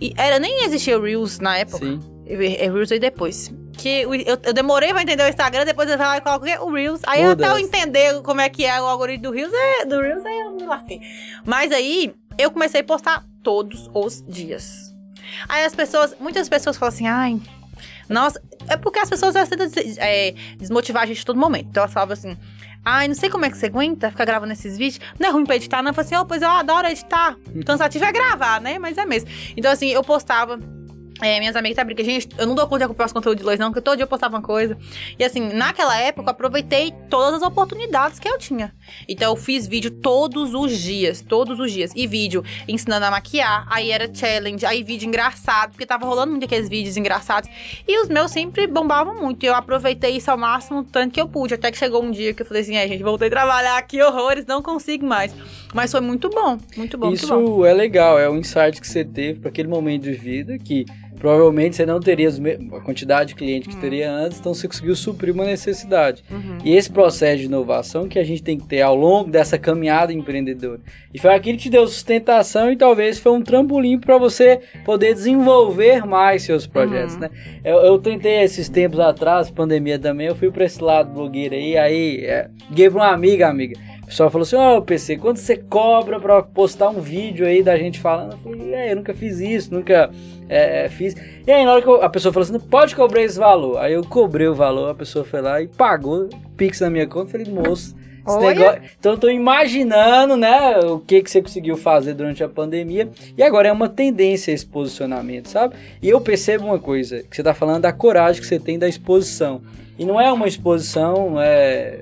E era, nem existia Reels na época. Sim. É Reels aí depois. Que eu, eu demorei pra entender o Instagram, depois eu vai lá e coloco o o Reels. Aí até eu Foda-se. entender como é que é o algoritmo do Reels, é, do Reels aí eu me lasquei. Mas aí eu comecei a postar todos os dias. Aí as pessoas, muitas pessoas falam assim, ai. Nossa, é porque as pessoas tentam é, desmotivar a gente a todo momento. Então elas falavam assim. Ai, não sei como é que você aguenta ficar gravando esses vídeos. Não é ruim pra editar, não. Eu falei assim, ó, pois eu adoro editar. Cansativo é gravar, né? Mas é mesmo. Então, assim, eu postava. É, minhas amigas até brincam, gente, eu não dou conta de acompanhar os conteúdos de Lois, não, porque todo dia eu postava uma coisa. E assim, naquela época, eu aproveitei todas as oportunidades que eu tinha. Então, eu fiz vídeo todos os dias, todos os dias. E vídeo ensinando a maquiar, aí era challenge, aí vídeo engraçado, porque tava rolando muito aqueles vídeos engraçados. E os meus sempre bombavam muito. E eu aproveitei isso ao máximo, tanto que eu pude. Até que chegou um dia que eu falei assim, é, gente, voltei a trabalhar aqui, horrores, não consigo mais. Mas foi muito bom, muito bom, muito bom. Isso é legal, é um insight que você teve para aquele momento de vida que provavelmente você não teria a quantidade de cliente que Hum. teria antes, então você conseguiu suprir uma necessidade. Uhum. E esse processo de inovação que a gente tem que ter ao longo dessa caminhada empreendedora. E foi aquilo que te deu sustentação e talvez foi um trampolim para você poder desenvolver mais seus projetos, Uhum. né? Eu, eu tentei esses tempos atrás, pandemia também, eu fui para esse lado blogueiro aí, aí é, liguei para uma amiga, amiga. Pessoal falou assim, ó, PC, quanto você cobra para postar um vídeo aí da gente falando? Eu falei, é, eu nunca fiz isso, nunca é, fiz. E aí na hora que eu- a pessoa falou assim, não pode cobrar esse valor. Aí eu cobrei o valor, a pessoa foi lá e pagou, Pix na minha conta, eu falei, moço... negócio- Então eu tô imaginando, né, o que, que você conseguiu fazer durante a pandemia. E agora é uma tendência esse posicionamento, sabe? E eu percebo uma coisa, que você tá falando da coragem que você tem da exposição. E não é uma exposição é,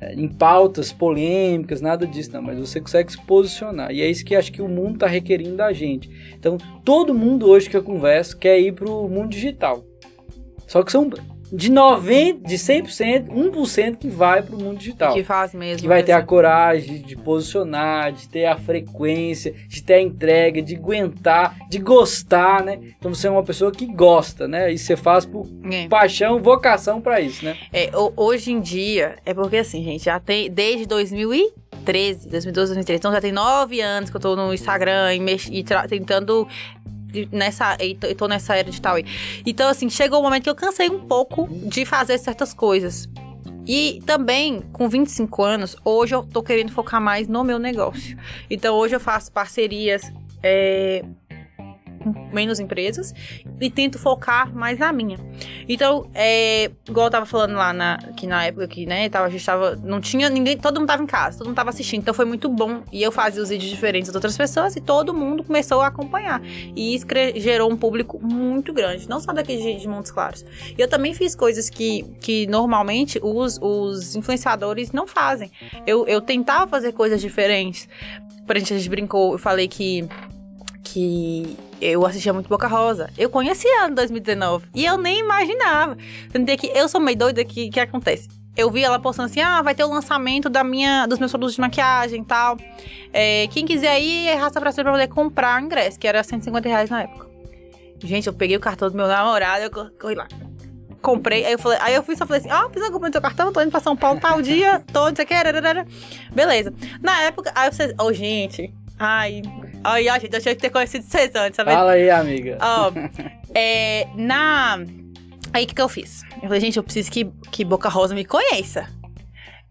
é, em pautas polêmicas, nada disso, não. Mas você consegue se posicionar. E é isso que acho que o mundo tá requerindo da gente. Então, todo mundo hoje que eu converso quer ir pro mundo digital. Só que são de 90, de 100%, 1% que vai pro mundo digital. Que faz mesmo. Que vai ter a coragem de posicionar, de ter a frequência, de ter a entrega, de aguentar, de gostar, né? Então você é uma pessoa que gosta, né? E você faz por É. paixão, vocação pra isso, né? É, ho- hoje em dia, é porque assim, gente, já tem desde 2013, 2012, 2013, então já tem nove anos que eu tô no Instagram e, mex- e tentando nessa, e tô, e tô nessa era digital aí. Então, assim, chegou o momento que eu cansei um pouco de fazer certas coisas. E também, com 25 anos, hoje eu tô querendo focar mais no meu negócio. Então, hoje eu faço parcerias é, menos empresas e tento focar mais na minha. Então, é, igual eu tava falando lá na, que na época que, né, tava, a gente tava. Não tinha ninguém. Todo mundo tava em casa, todo mundo tava assistindo. Então foi muito bom. E eu fazia os vídeos diferentes das outras pessoas e todo mundo começou a acompanhar. E isso gerou um público muito grande, não só daqui de, de Montes Claros. E eu também fiz coisas que, que normalmente os, os influenciadores não fazem. Eu, eu tentava fazer coisas diferentes. Por exemplo, a gente brincou, eu falei que. Que eu assistia muito Boca Rosa. Eu conhecia em 2019. E eu nem imaginava. Tanto é que eu sou meio doida que que acontece. Eu vi ela postando assim: ah, vai ter o lançamento da minha, dos meus produtos de maquiagem e tal. É, quem quiser ir, é raça pra cima pra poder comprar o ingresso, que era 150 reais na época. Gente, eu peguei o cartão do meu namorado, eu co- corri lá. Comprei, aí eu falei, aí eu fui só falei assim: ó, oh, precisa comprar seu cartão, tô indo pra São Paulo tal dia, não sei que, beleza. Na época, aí vocês, oh, gente, ai, ai, ai, gente, eu tinha que ter conhecido vocês antes, sabe? Fala aí, amiga. Ó, é, na. Aí o que, que eu fiz? Eu falei, gente, eu preciso que, que Boca Rosa me conheça.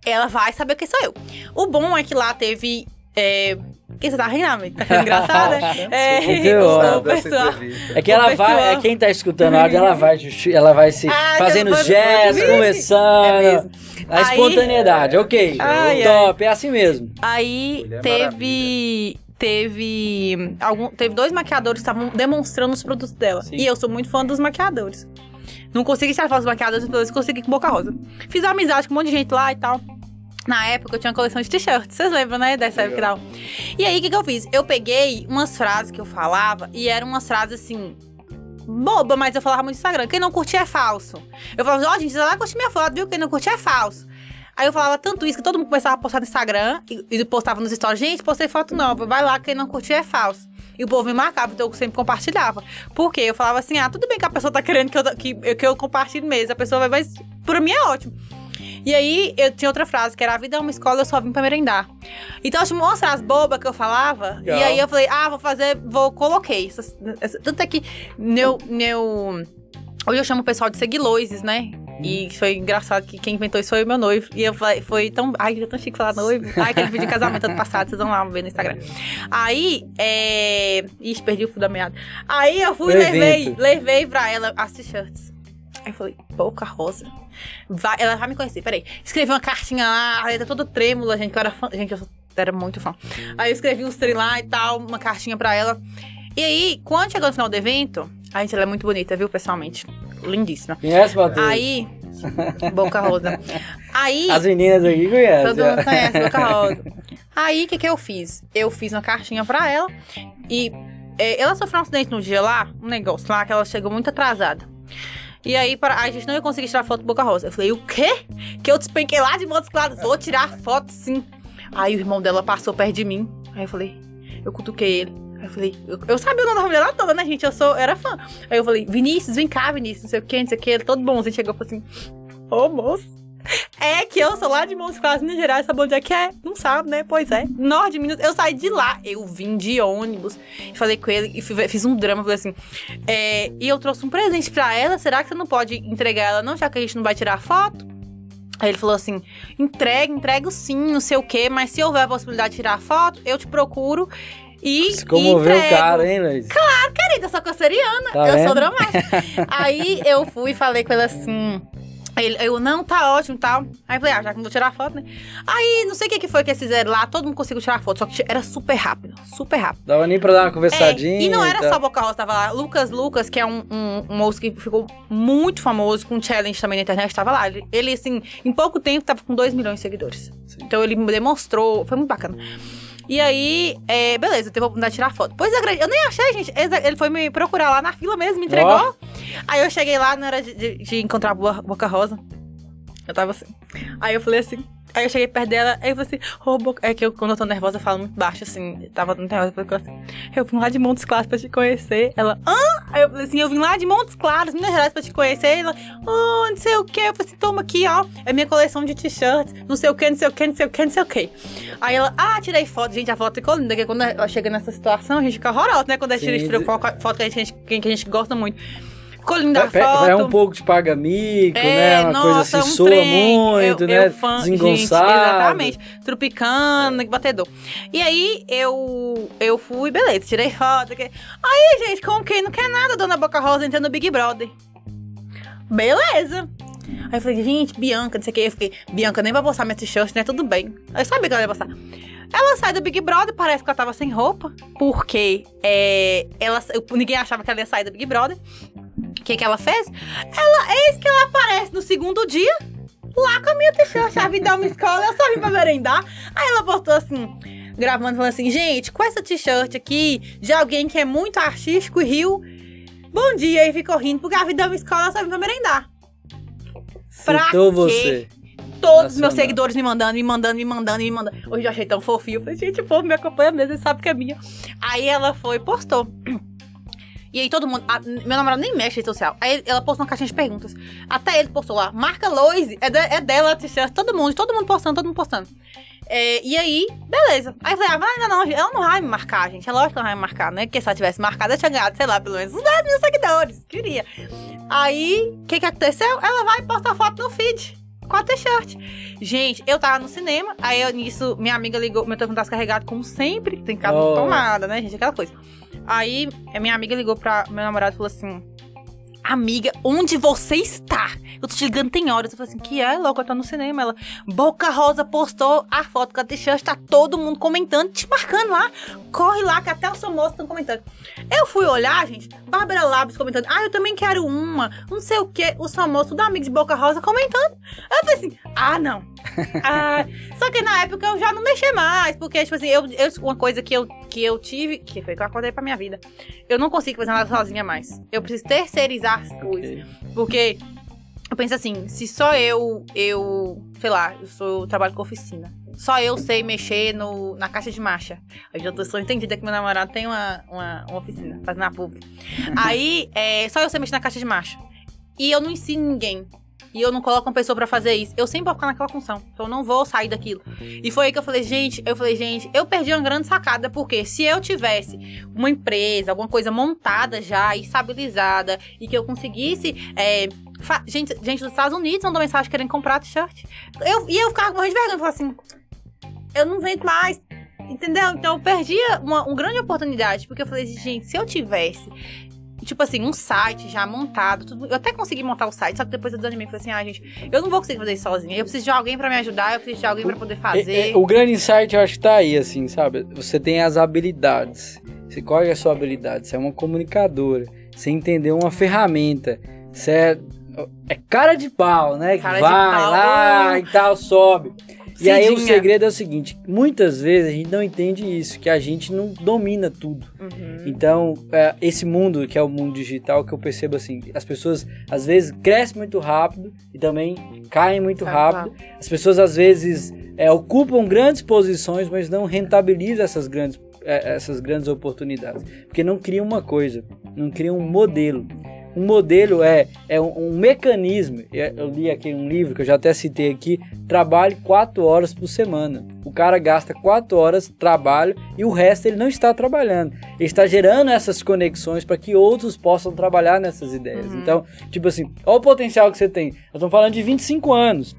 Ela vai saber quem sou eu. O bom é que lá teve. É... Que você tá rindo? Tá achando engraçado, né? É, o- pessoal. É que ela pessoal- vai, é quem tá escutando a áudio, ela vai, ela vai se Ah, fazendo gestos, É conversando. mesmo. a Aí- espontaneidade, ok. Ai, top, é assim mesmo. Aí Mulher teve. Teve. Algum, teve dois maquiadores que estavam demonstrando os produtos dela. Sim. E eu sou muito fã dos maquiadores. Não consegui tirar fotos dos maquiadores, mas consegui com Boca Rosa. Fiz amizade com um monte de gente lá e tal. Na época eu tinha uma coleção de t-shirts. Vocês lembram, né? Dessa época e tal. E aí, o que, que eu fiz? Eu peguei umas frases que eu falava e eram umas frases assim. Boba, mas eu falava muito no Instagram. Quem não curtir é falso. Eu falava, ó, gente, você lá curte minha foto, viu? Quem não curtir é falso. Aí eu falava tanto isso que todo mundo começava a postar no Instagram e, e postava nos stories. Gente, postei foto nova, vai lá, quem não curtir é falso. E o povo me marcava, então eu sempre compartilhava. Por quê? Eu falava assim, ah, tudo bem que a pessoa tá querendo que eu, que, que eu compartilhe mesmo. A pessoa vai, mas pra mim é ótimo. E aí, eu tinha outra frase, que era a vida é uma escola, eu só vim pra merendar. Então, eu tinha umas frases bobas que eu falava. Legal. E aí, eu falei, ah, vou fazer, vou, coloquei. Tanto é que, meu, meu... Hoje eu chamo o pessoal de seguiloses, né? E foi engraçado que quem inventou isso foi o meu noivo. E eu falei, foi tão. Ai, é tão chique falar noivo. Ai, que ele pediu casamento ano passado, vocês vão lá ver no Instagram. Aí, é. Ixi, perdi o fio da meada. Aí eu fui e levei, evento. levei pra ela as t-shirts. Aí eu falei, Boca Rosa. Vai, ela vai me conhecer, peraí. Escrevi uma cartinha lá, a letra toda trêmula, gente, que eu era fã. Gente, eu era muito fã. Aí eu escrevi uns trem lá e tal, uma cartinha pra ela. E aí, quando chegou no final do evento, a gente, ela é muito bonita, viu, pessoalmente. Lindíssima. Conhece, Matheus? Aí, Boca Rosa. Aí, As meninas aqui conhecem. todo mundo conhece Boca Rosa. Aí, o que que eu fiz? Eu fiz uma cartinha pra ela e é, ela sofreu um acidente no dia lá, um negócio lá, que ela chegou muito atrasada. E aí, para, a gente não ia conseguir tirar foto do Boca Rosa. Eu falei, o quê? Que eu despenquei lá de Montes Claros. Vou tirar foto, sim. Aí o irmão dela passou perto de mim. Aí eu falei, eu cutuquei ele. Aí eu falei, eu, eu sabia o nome da mulher toda, né, gente? Eu sou, era fã. Aí eu falei, Vinícius, vem cá, Vinícius, não sei o que, não sei o que. Todo bonzinho chegou e falou assim, ô moço. É que eu sou lá de Montes Claros, Minas Gerais, sabe onde é que é? Não sabe, né? Pois é. Norte de Minas. Eu saí de lá, eu vim de ônibus. Falei com ele e fiz um drama. Falei assim: é, e eu trouxe um presente pra ela. Será que você não pode entregar ela, não? Já que a gente não vai tirar foto? Aí ele falou assim: entrega, entrego sim, não sei o quê, mas se houver a possibilidade de tirar foto, eu te procuro e. Se comoveu o cara, hein, Luiz? Querida, eu sou canceriana, Tá eu vendo? sou dramática. Aí eu fui e falei com ele assim. Ele, eu, não, tá ótimo e tal. Aí eu falei, ah, já que não vou tirar foto, né? Aí, não sei o que, que foi que eles fizeram lá, todo mundo conseguiu tirar foto, só que era super rápido, super rápido. Dava nem pra dar uma É, conversadinha. e não era só Boca Rosa, tava lá. Lucas Lucas, que é um, um, um moço que ficou muito famoso, com challenge também na internet, tava lá. Ele, ele, assim, em pouco tempo, tava com 2 milhões de seguidores. Sim. Então ele demonstrou, foi muito bacana. E aí, é, beleza, teve a oportunidade de tirar foto. Pois é, eu nem achei, gente. Ele foi me procurar lá na fila mesmo, me entregou. Oh. Aí eu cheguei lá, na hora de, de, de encontrar a Boca Rosa. Eu tava assim. Aí eu falei assim, Aí eu cheguei perto dela, aí eu falei assim, boca... é que eu, quando eu tô nervosa, eu falo muito baixo, assim, tava muito nervosa, eu falei assim, eu vim lá de Montes Claros pra te conhecer. Ela, hã? Aí eu falei assim, eu vim lá de Montes Claros, Minas Gerais, pra te conhecer. Ela, oh, não sei o que. Eu falei assim, toma aqui, ó, é minha coleção de t-shirts, não sei o que, não sei o que, não sei o que, não sei o que. Aí ela, ah, tirei foto, gente, a foto ficou linda, porque quando chega nessa situação, a gente fica horrorosa, né, quando a gente tira foto que a gente, que a gente gosta muito. Ficou linda a é, foto. É um pouco de paga-mico, é, né? Uma nossa, coisa assim, um soa trem. muito, eu, né? Eu fã. Gente, exatamente. Tropicana, é. batedor. E aí, eu, eu fui, beleza, tirei foto. Que... Aí, gente, como quem não quer nada, Dona Boca Rosa entrando no Big Brother. Beleza. Aí eu falei, gente, Bianca, não sei o que. Eu fiquei, Bianca, nem vai postar minha t-shirt, né? Tudo bem. Eu sabia que ela ia postar. Ela sai do Big Brother, parece que ela tava sem roupa. Porque é, ela, ninguém achava que ela ia sair do Big Brother. O que, que ela fez? Ela, eis que ela aparece no segundo dia, lá com a minha t-shirt, a vida é uma escola, eu só vim pra merendar. Aí ela postou assim, gravando, falando assim, gente, com essa t-shirt aqui, de alguém que é muito artístico e riu, bom dia, e ficou rindo, porque a vida é uma escola, eu só vim pra merendar. Pra Citou você. Todos os meus seguidores me mandando, me mandando, me mandando, me mandando. Hoje eu achei tão fofinho. Eu falei, gente, o povo me acompanha mesmo, ele sabe que é minha. Aí ela foi e postou. E aí todo mundo. A, meu namorado nem mexe em rede social. Aí ela postou uma caixinha de perguntas. Até ele postou lá. Marca Loise. É, de, é dela, todo mundo, todo mundo postando, todo mundo postando. É, e aí, beleza. Aí eu falei, ah, mas ainda não, ela não vai me marcar, gente. É lógico que ela vai me marcar, né? Porque se ela tivesse marcado, eu tinha ganhado, sei lá, pelo menos uns 10 mil seguidores. Queria. Aí, o que que aconteceu? Ela vai postar foto no feed com a t-shirt. Gente, eu tava no cinema, aí eu, nisso, minha amiga ligou, meu telefone tá descarregado, como sempre, tem cabo oh. tomada, né, gente? Aquela coisa. Aí, minha amiga ligou pra meu namorado e falou assim: Amiga, onde você está? Eu tô te ligando tem horas. Eu falei assim, que é, louco, eu tô no cinema. Ela, Boca Rosa postou a foto com a t-shirt, tá todo mundo comentando, te marcando lá. Corre lá, que até os famosos estão comentando. Eu fui olhar, gente, Bárbara Labs comentando, ah, eu também quero uma, não sei o que, os famosos, tudo amigo de Boca Rosa comentando. Eu falei assim, ah, não. ah, só que na época eu já não mexi mais, porque, tipo assim, eu, eu, uma coisa que eu, que eu tive, que foi que eu acordei pra minha vida, eu não consigo fazer nada sozinha mais. Eu preciso terceirizar as coisas. Porque eu penso assim, se só eu, eu, sei lá, eu sou, eu trabalho com oficina. Só eu sei mexer no, na caixa de marcha. Eu já tô só entendida que meu namorado tem uma, uma, uma oficina, fazendo a pública. Aí, é, só eu sei mexer na caixa de marcha. E eu não ensino ninguém e eu não coloco uma pessoa para fazer isso, eu sempre vou ficar naquela função. Então eu não vou sair daquilo. E foi aí que eu falei, gente, eu falei, gente, eu perdi uma grande sacada, porque se eu tivesse uma empresa, alguma coisa montada já, estabilizada, e que eu conseguisse. É, gente, gente dos Estados Unidos mandou mensagem querendo comprar t-shirt. Eu, e eu ficava morrendo de vergonha, eu falava assim, eu não vendo mais. Entendeu? Então eu perdi uma, uma grande oportunidade, porque eu falei, gente, se eu tivesse tipo assim, um site já montado. Tudo. Eu até consegui montar o site, só que depois eu desanimei. Falei assim, ah, gente, eu não vou conseguir fazer isso sozinha. Eu preciso de alguém para me ajudar, eu preciso de alguém para poder fazer. É, é, o grande insight eu acho que tá aí, assim, sabe? Você tem as habilidades. Você, qual é a sua habilidade? Você é uma comunicadora. Você entendeu uma ferramenta. Você é, é cara de pau, né? Que vai lá e tal, sobe. E aí o segredo é o seguinte: muitas vezes a gente não entende isso, que a gente não domina tudo. Uhum. Então, é, esse mundo que é o mundo digital, que eu percebo assim, as pessoas às vezes crescem muito rápido e também caem muito rápido. As pessoas às vezes é, ocupam grandes posições, mas não rentabilizam essas grandes, é, essas grandes oportunidades, porque não criam uma coisa, não criam um modelo um modelo é, é um, um, mecanismo. Eu li aqui um livro que eu já até citei aqui: trabalhe quatro horas por semana. O cara gasta quatro horas trabalho e o resto ele não está trabalhando. Ele está gerando essas conexões para que outros possam trabalhar nessas ideias. Uhum. Então, tipo assim, olha o potencial que você tem. Nós estamos falando de 25 anos.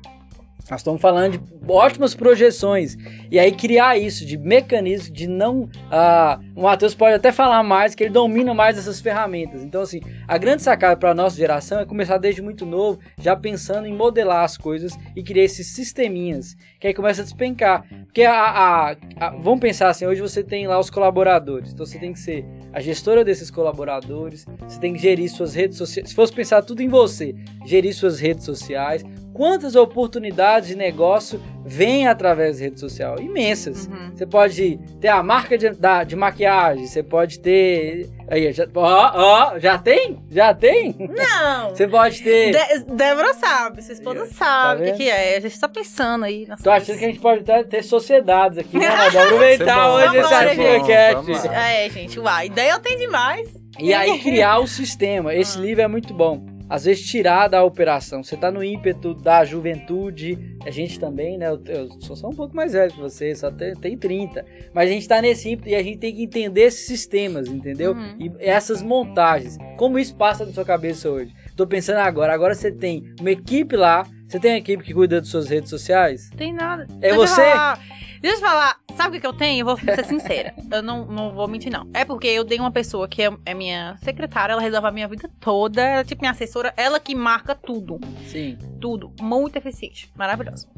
Nós estamos falando de ótimas projeções. E aí criar isso de mecanismo de não. Ah, o Matheus pode até falar mais, que ele domina mais essas ferramentas. Então, assim, a grande sacada para a nossa geração é começar desde muito novo, já pensando em modelar as coisas e criar esses sisteminhas. Que aí começa a despencar. Porque a, a, a, vamos pensar assim, hoje você tem lá os colaboradores. Então você tem que ser a gestora desses colaboradores, você tem que gerir suas redes sociais. Se fosse pensar tudo em você, gerir suas redes sociais, quantas oportunidades de negócio vêm através da rede social? Imensas. Uhum. Você pode ter a marca de, da, de maquiagem, você pode ter. Aí, já, ó, ó, já tem? Já tem? Não! Você pode ter. De Débora sabe, sua esposa sabe o que, vendo? que é. A gente tá pensando aí Tô achando que a gente pode ter, ter sociedades aqui, né? Aproveitar bom, hoje esse lá. É, gente, uai, ideia eu tenho demais. E aí criar o sistema. Esse Ah. livro é muito bom. Às vezes tirar da operação. Você tá no ímpeto da juventude, a gente também, né? Eu, eu sou só um pouco mais velho que você, só tem, tem 30. Mas a gente tá nesse ímpeto e a gente tem que entender esses sistemas, entendeu? Uhum. E essas montagens. Como isso passa na sua cabeça hoje? Tô pensando agora. Agora você tem uma equipe lá. Você tem uma equipe que cuida das suas redes sociais? Tem nada. É você? falar. Deixa eu falar, sabe o que eu tenho? Eu vou ser sincera. Eu não, não vou mentir, não. É porque eu dei uma pessoa que é, é minha secretária, ela resolve a minha vida toda. Ela é tipo minha assessora, ela que marca tudo. Sim. Tudo. Muito eficiente. Maravilhoso.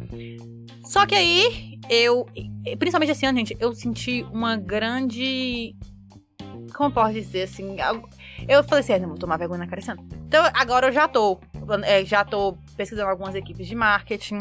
Só que aí, eu. Principalmente esse ano, gente, eu senti uma grande. Como eu posso dizer assim? Eu falei assim, ah, não vou tomar vergonha na cara esse ano. Então, agora eu já tô. é, já tô pesquisando algumas equipes de marketing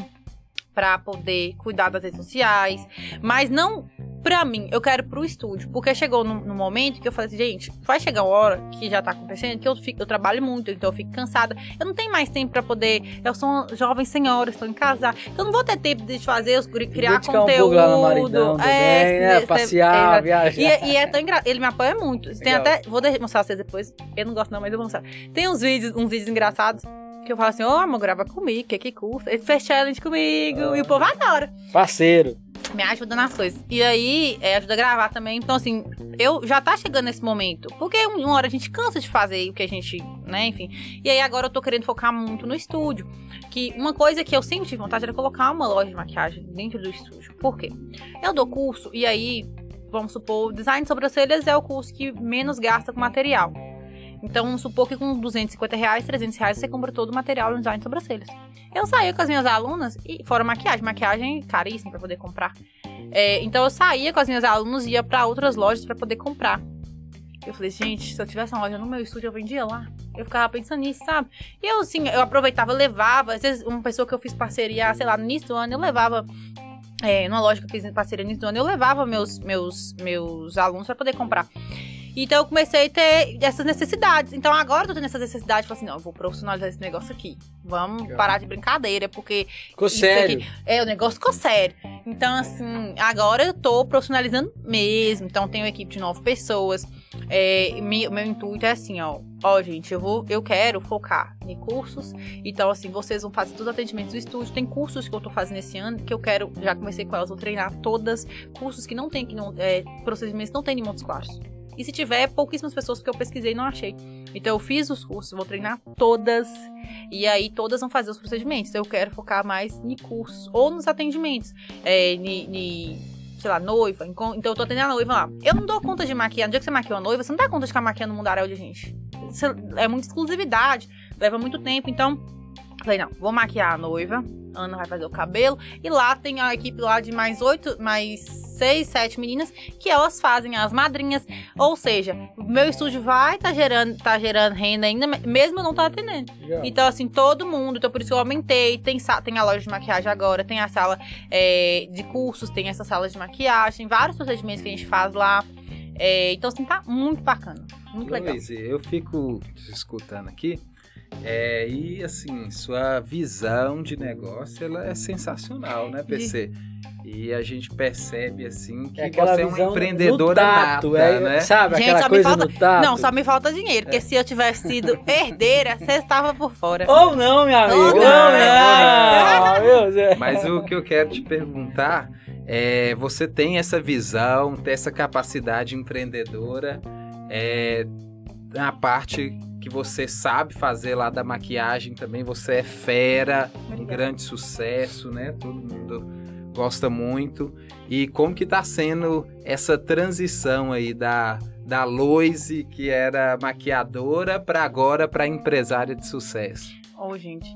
pra poder cuidar das redes sociais. Mas não pra mim, eu quero pro estúdio. Porque chegou no, no momento que eu falei assim, gente, vai chegar uma hora que já tá acontecendo, que eu, fico, eu trabalho muito, então eu fico cansada. Eu não tenho mais tempo pra poder. Eu sou uma jovem senhora, estou em casa. Então eu não vou ter tempo de fazer, os criar Dedicar conteúdo. um lá no maridão também, né? se- Passear, é, viajar. e, é- e é tão engraçado. Ele me apoia muito. Tem Legal. até. Vou mostrar pra vocês depois. Eu não gosto, não, mas eu vou mostrar. Tem uns vídeos, uns vídeos engraçados. Que eu falo assim, ô amor, grava comigo, que que custa? Ele fez challenge comigo. E o povo adora. Parceiro. Me ajuda nas coisas. E aí, é, ajuda a gravar também. Então, assim, eu já tá chegando nesse momento. Porque um- uma hora a gente cansa de fazer o que a gente, né, enfim. E aí agora eu tô querendo focar muito no estúdio. Que uma coisa que eu sempre tive vontade era colocar uma loja de maquiagem dentro do estúdio. Por quê? Eu dou curso e aí, vamos supor, o design de sobrancelhas é o curso que menos gasta com material. Então, vamos supor que com 250 reais, 300 reais, você compra todo o material no design de sobrancelhas. Eu saía com as minhas alunas, e fora maquiagem, maquiagem caríssima pra poder comprar. É, então, eu saía com as minhas alunas e ia pra outras lojas pra poder comprar. Eu falei, gente, se eu tivesse uma loja no meu estúdio, eu vendia lá. Eu ficava pensando nisso, sabe? E eu, assim, eu aproveitava, levava. Às vezes, uma pessoa que eu fiz parceria, sei lá, no início do ano, eu levava. É, numa loja que eu fiz parceria no início do ano, eu levava meus, meus, meus alunos pra poder comprar. Então eu comecei a ter essas necessidades. Então agora eu tô tendo essas necessidades. Falei assim, não, eu vou profissionalizar esse negócio aqui. Vamos Legal. parar de brincadeira, porque Ficou sério. aqui. é, o negócio ficou sério. Então, assim, agora eu tô profissionalizando mesmo. Então, tenho uma equipe de nove pessoas. É, me- meu intuito é assim, ó. Ó, gente, eu vou, eu quero focar em cursos. Então, assim, vocês vão fazer todos os atendimentos do estúdio. Tem cursos que eu tô fazendo esse ano que eu quero. Já comecei com elas, vou treinar todas. Cursos que não tem, que não. É, procedimentos que não tem em Montes Claros. E se tiver, pouquíssimas pessoas porque eu pesquisei e não achei. Então, eu fiz os cursos, vou treinar todas. E aí todas vão fazer os procedimentos. Eu quero focar mais em cursos ou nos atendimentos. É, ni, ni- sei lá, noiva. Então eu tô atendendo a noiva lá. Eu não dou conta de maquiar. No dia que você maquiou a noiva, você não dá conta de ficar maquiando o mundaréu de gente. Isso é muita exclusividade. Leva muito tempo. Então, falei, não, vou maquiar a noiva. Ana vai fazer o cabelo. E lá tem a equipe lá de mais oito, mais seis, sete meninas que elas fazem as madrinhas. Ou seja, o meu estúdio vai tá gerando, tá gerando renda ainda, mesmo eu não tô atendendo. Legal. Então, assim, todo mundo. Então, por isso que eu aumentei. Tem, sa- tem a loja de maquiagem agora, tem a sala é, de cursos, tem essa sala de maquiagem, vários procedimentos que a gente faz lá. É, então, assim, tá muito bacana. Muito legal. Luiz, eu fico te escutando aqui. É, e assim, sua visão de negócio ela é sensacional, né, PC? E a gente percebe assim que É você é uma empreendedora tato, nata, é, né? Sabe, Gente, aquela só me coisa falta- no tato. Não, só me falta dinheiro, porque se eu tivesse sido herdeira, você estava por fora. Ou não, minha amiga. Ou Ou não, não, é. meu Deus. Mas o que eu quero te perguntar é, você tem essa visão, tem essa capacidade empreendedora, é, na parte que você sabe fazer lá da maquiagem também, você é fera, um Obrigada. grande sucesso, né? Todo mundo gosta muito. E como que tá sendo essa transição aí da da Loise, que era maquiadora, para agora para empresária de sucesso? Ô, gente.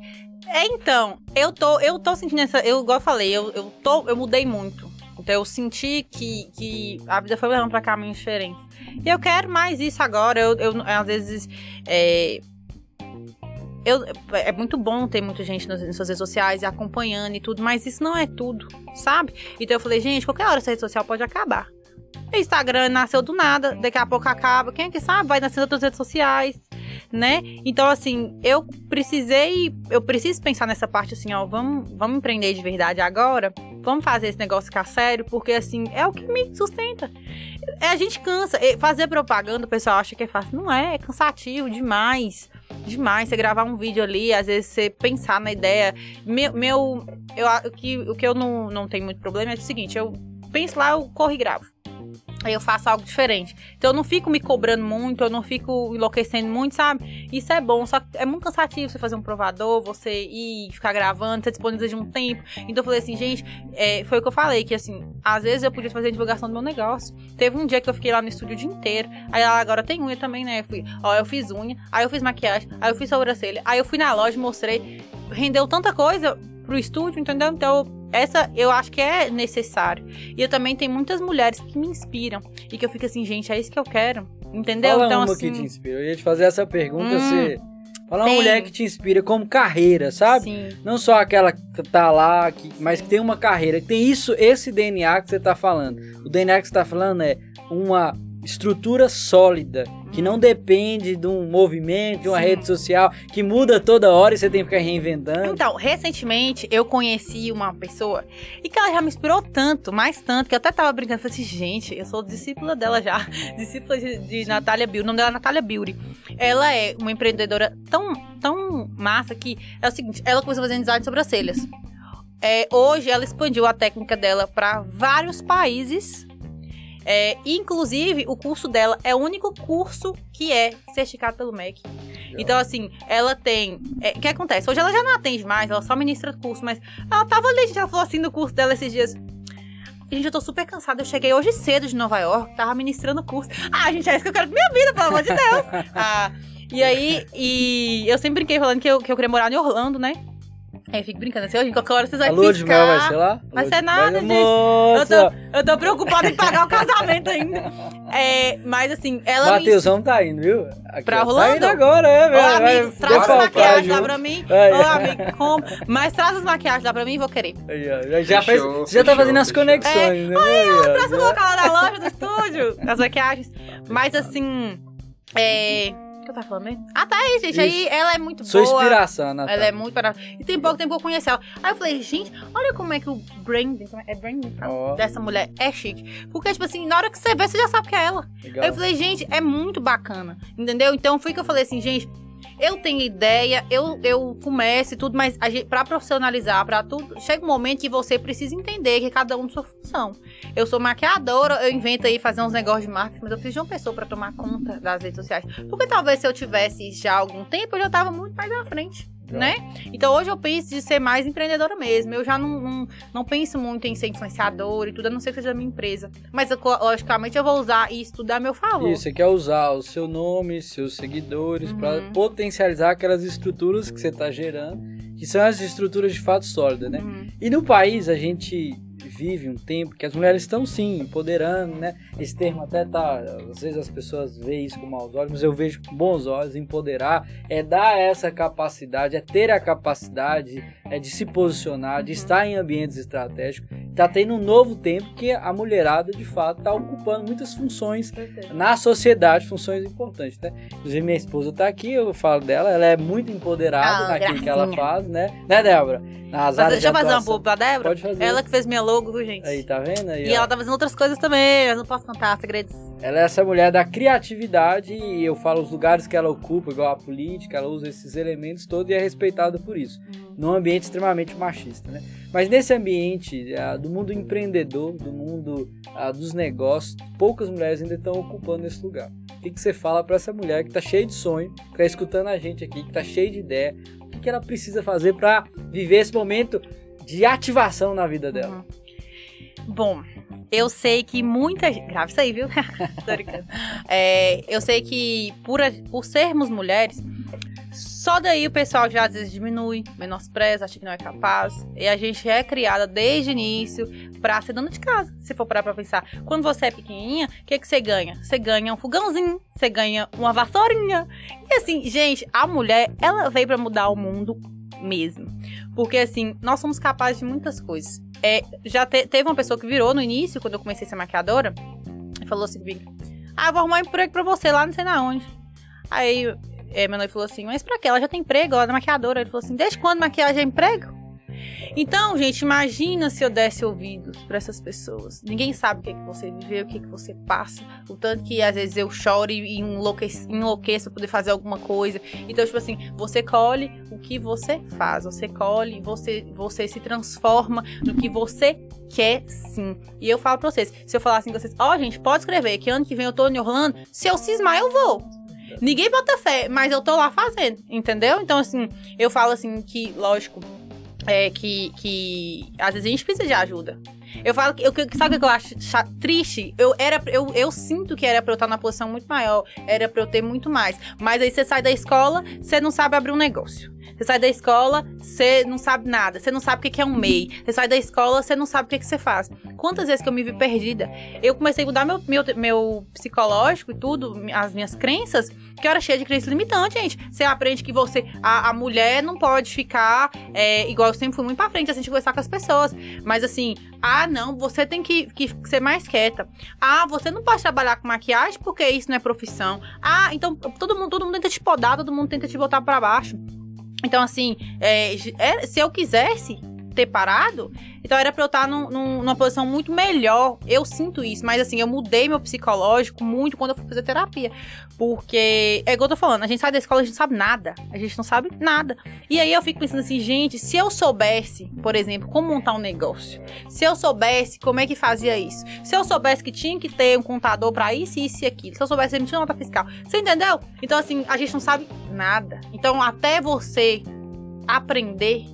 É, então, eu tô, eu tô sentindo essa. Eu, igual eu falei, eu, eu, tô, eu mudei muito. Então eu senti que, que a vida foi levando pra caminhos diferentes. E eu quero mais isso agora. Eu, eu às vezes. é, eu, é muito bom ter muita gente nas, nas suas redes sociais e acompanhando e tudo, mas isso não é tudo, sabe? Então eu falei, gente, qualquer hora essa rede social pode acabar. O Instagram nasceu do nada, daqui a pouco acaba. Quem é que sabe? Vai nascer outras redes sociais, né? Então, assim, eu precisei, eu preciso pensar nessa parte assim, ó, vamos, vamos empreender de verdade agora, vamos fazer esse negócio ficar sério, porque assim, é o que me sustenta. É, a gente cansa. Fazer propaganda, o pessoal acha que é fácil. Não é, é cansativo demais. Demais. Você gravar um vídeo ali, às vezes você pensar na ideia. Meu. meu eu, o, que, o que eu não, não tenho muito problema é o seguinte: eu penso lá, eu corro e gravo aí eu faço algo diferente. Então eu não fico me cobrando muito, eu não fico enlouquecendo muito, sabe? Isso é bom, só que é muito cansativo você fazer um provador, você ir ficar gravando, você disponibiliza de um tempo. Então eu falei assim, gente, é, foi o que eu falei, que assim, às vezes eu podia fazer a divulgação do meu negócio. Teve um dia que eu fiquei lá no estúdio o dia inteiro, aí agora tem unha também, né? Eu fui, ó, eu fiz unha, aí eu fiz maquiagem, aí eu fiz sobrancelha, aí eu fui na loja, mostrei, rendeu tanta coisa pro estúdio, entendeu? Então essa eu acho que é necessário. E eu também tenho muitas mulheres que me inspiram. E que eu fico assim, gente, é isso que eu quero. Entendeu? Fala então, uma assim. que te inspira. Eu ia te fazer essa pergunta Hum, se. Fala uma tem. mulher que te inspira como carreira, sabe? Sim. Não só aquela que tá lá, que, mas que tem uma carreira, que tem isso, esse DNA que você tá falando. O DNA que você tá falando é uma estrutura sólida, que não depende de um movimento, de uma Sim. rede social, que muda toda hora e você tem que ficar reinventando. Então, recentemente eu conheci uma pessoa e que ela já me inspirou tanto, mais tanto, que eu até tava brincando. Falei assim, gente, eu sou discípula dela já. Discípula de, de Natália Beauty. O nome dela é Natália Beauty. Ela é uma empreendedora tão, tão massa que é o seguinte: ela começou fazer design de sobrancelhas. É, hoje ela expandiu a técnica dela para vários países. É, inclusive, o curso dela é o único curso que é certificado pelo MEC. Então, assim, ela tem. é, O que acontece? Hoje ela já não atende mais, ela só ministra curso, mas ela tava ali, gente, ela falou assim no curso dela esses dias. Gente, eu tô super cansada. Eu cheguei hoje cedo de Nova York, tava ministrando curso. Ah, gente, é isso que eu quero pra minha vida, pelo amor de Deus. Ah, e aí, e eu sempre brinquei falando que eu, que eu queria morar em Orlando, né? Aí eu fico brincando assim, qualquer hora vocês A vão lua de mel vai piscar. ser lá? Vai ser nada, gente. Moça! Eu tô preocupada em pagar o casamento ainda. É, mas assim, ela me Matheusão tá indo, viu? Aqui, Pra ó, Tá Orlando? indo agora, é, Ô, velho. amigo, vai traz as maquiagens lá junto. pra mim. Vai, Ô, é. amigo, como? Mas traz as maquiagens lá pra mim e vou querer. Aí, ó, já fez, Fechou, já tá fechou, fazendo as fechou. conexões, né? Aí, ó, Pra você já- colocar lá na loja do estúdio, as maquiagens. Mas assim, é... O que eu tava falando mesmo? Ah, tá aí, gente. Aí ela é muito Sua boa. inspiração, Natália. Ela é muito barata. E tem pouco tempo que eu conheci ela. Aí eu falei, gente, olha como é que o branding, é- é branding fala? Ó. dessa mulher é chique. Porque, tipo assim, na hora que você vê, você já sabe que é ela. Legal. Aí eu falei, gente, é muito bacana. Entendeu? Então foi que eu falei assim, gente. Eu tenho ideia, eu, eu começo e tudo, mas a gente, pra profissionalizar, pra tudo, chega um momento que você precisa entender que cada um tem sua função. Eu sou maquiadora, eu invento aí fazer uns negócios de marketing, mas eu preciso de uma pessoa pra tomar conta das redes sociais. Porque talvez se eu tivesse já algum tempo, eu já tava muito mais à frente. Legal. né? Então hoje eu penso de ser mais empreendedora mesmo. Eu já não, não, não penso muito em ser influenciadora e tudo, a não ser que seja a minha empresa. Mas eu, logicamente eu vou usar isso tudo a meu favor. Isso, você quer usar o seu nome, seus seguidores, Uhum. potencializar aquelas estruturas que você tá gerando, que são as estruturas de fato sólidas, né? Uhum. E no país a gente vive um tempo que as mulheres estão sim empoderando, né? Esse termo até tá, às vezes as pessoas veem isso com maus olhos, mas eu vejo com bons olhos, empoderar é dar essa capacidade, é ter a capacidade é de se posicionar, de estar em ambientes estratégicos. Tá tendo um novo tempo que a mulherada de fato tá ocupando muitas funções na sociedade, funções importantes, né? Inclusive minha esposa tá aqui, eu falo dela, ela é muito empoderada Ah, naquilo que ela gracinha. faz, né? Né, Débora? Nas Mas deixa eu fazer uma boa pra Débora. Pode fazer. Ela que fez minha logo, viu, gente? Aí, tá vendo? Aí, E ó. ela tá fazendo outras coisas também, mas não posso contar segredos. Ela é essa mulher da criatividade e eu falo os lugares que ela ocupa, igual a política, ela usa esses elementos todos e é respeitada por isso. Num ambiente extremamente machista, né? Mas nesse ambiente ah, do mundo empreendedor, do mundo ah, dos negócios, poucas mulheres ainda estão ocupando esse lugar. O que, que você fala para essa mulher que tá cheia de sonho, que tá escutando a gente aqui, que tá cheia de ideia? O que, que ela precisa fazer para viver esse momento de ativação na vida dela? Uhum. Bom, eu sei que muita gente. Grave isso aí, viu? É, eu sei que por, a- por sermos mulheres, Só daí o pessoal já às vezes diminui, menospreza, acha que não é capaz. E a gente é criada desde o início pra ser dona de casa, se for parar pra pensar. Quando você é pequenininha, o que, que você ganha? Você ganha um fogãozinho, você ganha uma vassourinha. E assim, gente, a mulher, ela veio para mudar o mundo mesmo. Porque assim, nós somos capazes de muitas coisas. É, já te, teve uma pessoa que virou no início, quando eu comecei a ser maquiadora, e falou assim comigo: Ah, vou arrumar um emprego pra você lá, não sei na onde. Aí é, meu noivo falou assim: Mas pra quê? Ela já tem emprego, ela é maquiadora. Ele falou assim: Desde quando maquiagem é emprego? Então, gente, imagina se eu desse ouvidos para essas pessoas. Ninguém sabe o que, é que você viveu, o que, é que você passa. O tanto que às vezes eu choro e enlouqueço, enlouqueço poder fazer alguma coisa. Então, tipo assim, você colhe o que você faz. Você colhe, você, você se transforma no que você quer sim. E eu falo pra vocês: se eu falar assim com vocês, ó, oh, gente, pode escrever que ano que vem eu tô em Orlando. Se eu cismar, eu vou. Ninguém bota fé, mas eu tô lá fazendo, entendeu? Então, assim, eu falo assim que, lógico, é, que, que às vezes a gente precisa de ajuda. Eu falo que, eu, sabe o que eu acho triste? Eu, era, eu, eu sinto que era pra eu estar na posição muito maior, era pra eu ter muito mais. Mas aí você sai da escola, você não sabe abrir um negócio. Você sai da escola, você não sabe nada. Você não sabe o que é um MEI. Você sai da escola, você não sabe o que, você faz. Quantas vezes que eu me vi perdida? Eu comecei a mudar meu, meu, meu psicológico e tudo, as minhas crenças, que eu era cheia de crenças limitantes, gente. Você aprende que você, a, a mulher não pode ficar é, igual eu sempre fui muito pra frente, assim, de conversar com as pessoas. Mas assim, ah, não, você tem que, que ser mais quieta. Ah, você não pode trabalhar com maquiagem porque isso não é profissão. Ah, então todo mundo, todo mundo tenta te podar, todo mundo tenta te botar para baixo. Então, assim, é, é, se eu quisesse ter parado, então era pra eu estar num, num, numa posição muito melhor. Eu sinto isso, mas assim, eu mudei meu psicológico muito quando eu fui fazer terapia. Porque, é igual eu tô falando, a gente sai da escola, a gente não sabe nada. A gente não sabe nada. E aí eu fico pensando assim, gente, se eu soubesse, por exemplo, como montar um negócio, se eu soubesse como é que fazia isso, se eu soubesse que tinha que ter um contador para isso, isso e aquilo, se eu soubesse emitir nota fiscal, você entendeu? Então, assim, a gente não sabe nada. Então, até você aprender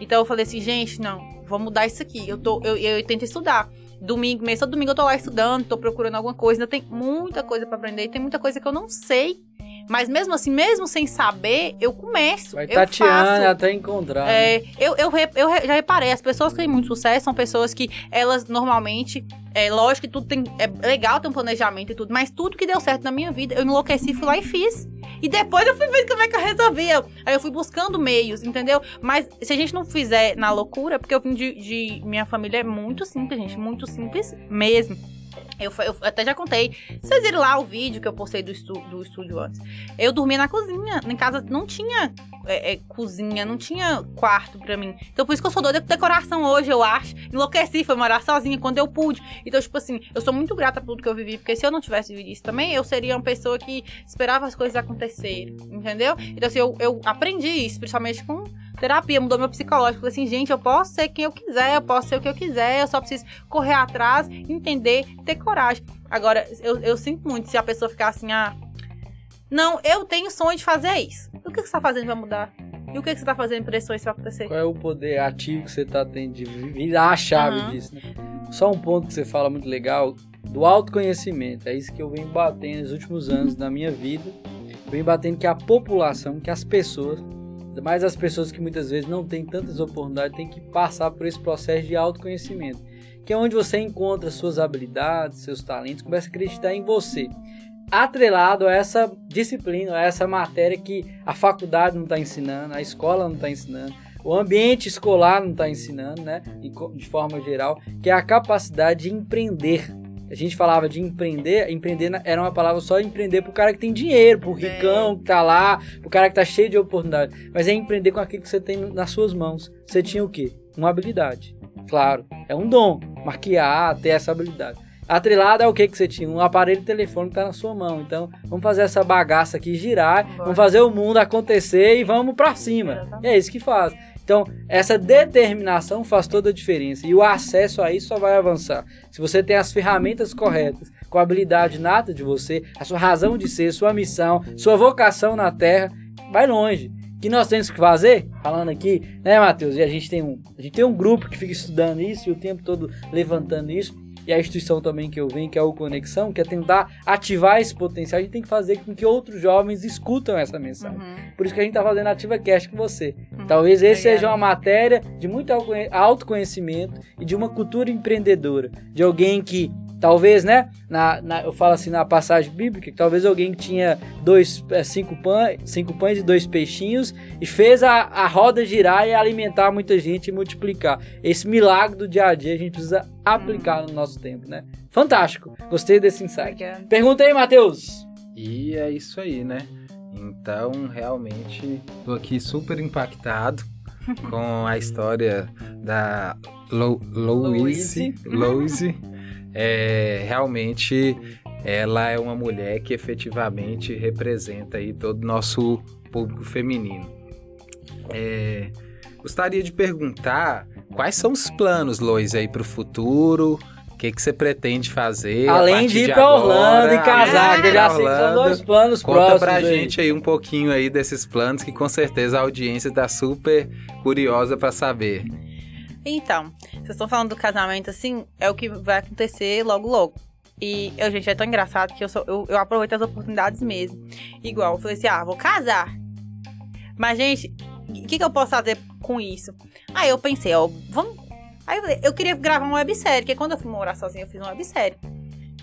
então eu falei assim, gente, não, vou mudar isso aqui. Eu, tô, eu, eu tento estudar. Domingo, mês, todo domingo eu tô lá estudando, tô procurando alguma coisa. Ainda tem muita coisa para aprender, tem muita coisa que eu não sei. Mas mesmo assim, mesmo sem saber, eu começo. Vai tateando até encontrar. É, né? eu, eu, eu, já reparei, as pessoas que têm muito sucesso são pessoas que elas normalmente. É lógico que tudo tem. É legal ter um planejamento e tudo, mas tudo que deu certo na minha vida, eu enlouqueci, fui lá e fiz. E depois eu fui vendo como é que eu resolvia. Aí eu fui buscando meios, entendeu? Mas se a gente não fizer na loucura, porque eu vim de, de minha família é muito simples, gente, muito simples mesmo. Eu, eu, até já contei. Vocês viram lá o vídeo que eu postei do, estu, do estúdio antes. Eu dormia na cozinha. Em casa não tinha é, é, cozinha, não tinha quarto pra mim. Então por isso que eu sou doida com decoração hoje, eu acho. Enlouqueci, foi morar sozinha quando eu pude. Então, tipo assim, eu sou muito grata por tudo que eu vivi. Porque se eu não tivesse vivido isso também, eu seria uma pessoa que esperava as coisas acontecerem. Entendeu? Então, assim, eu, eu aprendi isso, principalmente com terapia, mudou meu psicológico. Falei assim, gente, eu posso ser quem eu quiser, eu posso ser o que eu quiser, eu só preciso correr atrás, entender, ter coragem. Agora, eu, eu sinto muito se a pessoa ficar assim, ah, não, eu tenho sonho de fazer isso. O que você está fazendo para mudar? E o que você está fazendo para isso vai acontecer? Qual é o poder ativo que você está tendo de virar a chave uhum. disso? Né? Só um ponto que você fala muito legal do autoconhecimento. É isso que eu venho batendo nos últimos anos da minha vida. Eu venho batendo que a população, que as pessoas mas as pessoas que muitas vezes não têm tantas oportunidades têm que passar por esse processo de autoconhecimento, que é onde você encontra suas habilidades, seus talentos, começa a acreditar em você. Atrelado a essa disciplina, a essa matéria que a faculdade não está ensinando, a escola não está ensinando, o ambiente escolar não está ensinando, né? De forma geral, que é a capacidade de empreender a gente falava de empreender, empreender era uma palavra só empreender pro cara que tem dinheiro, pro ricão que tá lá, pro cara que tá cheio de oportunidade. Mas é empreender com aquilo que você tem nas suas mãos. Você tinha o quê? Uma habilidade. Claro, é um dom. Maquiar, ter essa habilidade. Atrelado é o que que você tinha? Um aparelho telefone que tá na sua mão. Então, vamos fazer essa bagaça aqui girar, vamos fazer o mundo acontecer e vamos para cima. É isso que faz. Então, essa determinação faz toda a diferença e o acesso a isso só vai avançar. Se você tem as ferramentas corretas, com a habilidade nata de você, a sua razão de ser, sua missão, sua vocação na Terra, vai longe. O que nós temos que fazer? Falando aqui, né, Matheus? E a gente tem um, a gente tem um grupo que fica estudando isso e o tempo todo levantando isso e a instituição também que eu venho, que é o Conexão, que é tentar ativar esse potencial, a gente tem que fazer com que outros jovens escutam essa mensagem. Uhum. Por isso que a gente está fazendo Ativa Cast com você. Uhum. Talvez esse Obrigada. seja uma matéria de muito autoconhe- autoconhecimento e de uma cultura empreendedora. De alguém que, talvez, né? Na, na- eu falo assim na passagem bíblica, que talvez alguém que tinha dois, é, cinco, pães, cinco pães e dois peixinhos e fez a, a roda girar e alimentar muita gente e multiplicar. Esse milagre do dia a dia a gente precisa aplicar no nosso tempo, né? Fantástico. Gostei desse insight. Obrigada. Pergunta aí, Matheus. E é isso aí, né? Então, realmente, tô aqui super impactado com a história da Lo Louise. Louise. É, realmente, ela é uma mulher que efetivamente representa aí todo o nosso público feminino. É, gostaria de perguntar quais são os planos, Lois, aí para o futuro? O que, que você pretende fazer? a Além de ir agora? Orlando e casar, que eu já sei que são dois planos Conta próximos. pra aí. gente aí um pouquinho aí desses planos que com certeza a audiência tá super curiosa pra saber. Então, vocês estão falando do casamento assim, é o que vai acontecer logo logo. E eu, gente, é tão engraçado que eu, sou, eu, eu aproveito as oportunidades mesmo. Igual, eu falei assim, ah, vou casar. Mas, gente, o que, que eu posso fazer com isso? Aí eu pensei, ó, vamos. Aí eu falei, eu queria gravar uma websérie, porque quando eu fui morar sozinha, eu fiz uma websérie.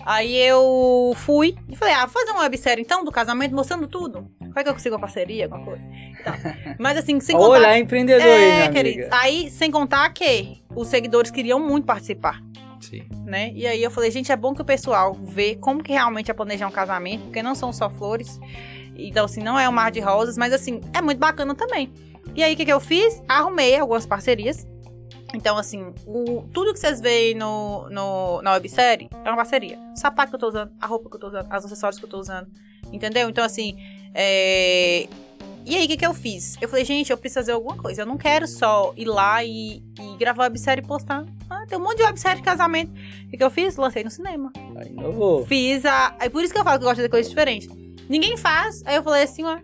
Aí eu fui e falei, ah, vou fazer uma websérie então do casamento, mostrando tudo. Como é que eu consigo uma parceria, alguma coisa? Então, mas assim, sem contar. Olha, é empreendedor aí, É, minha queridos. amiga. Aí, sem contar que os seguidores queriam muito participar, Sim. né? E aí eu falei, gente, é bom que o pessoal vê como que realmente é planejar um casamento, porque não são só flores. Então, assim, não é um mar de rosas, mas assim, é muito bacana também. E aí, o que, que eu fiz? Arrumei algumas parcerias. Então, assim, o, tudo que vocês veem no, no, na websérie é uma parceria. O sapato que eu tô usando, a roupa que eu tô usando, os acessórios que eu tô usando. Entendeu? Então, assim, é... E aí, o que, que eu fiz? Eu falei, gente, eu preciso fazer alguma coisa. Eu não quero só ir lá e, e gravar websérie e postar. Ah, tem um monte de websérie de casamento. O que, que eu fiz? Lancei no cinema. Aí inovou. Fiz a. É por isso que eu falo que eu gosto de coisas diferentes. Ninguém faz. Aí eu falei assim, ó.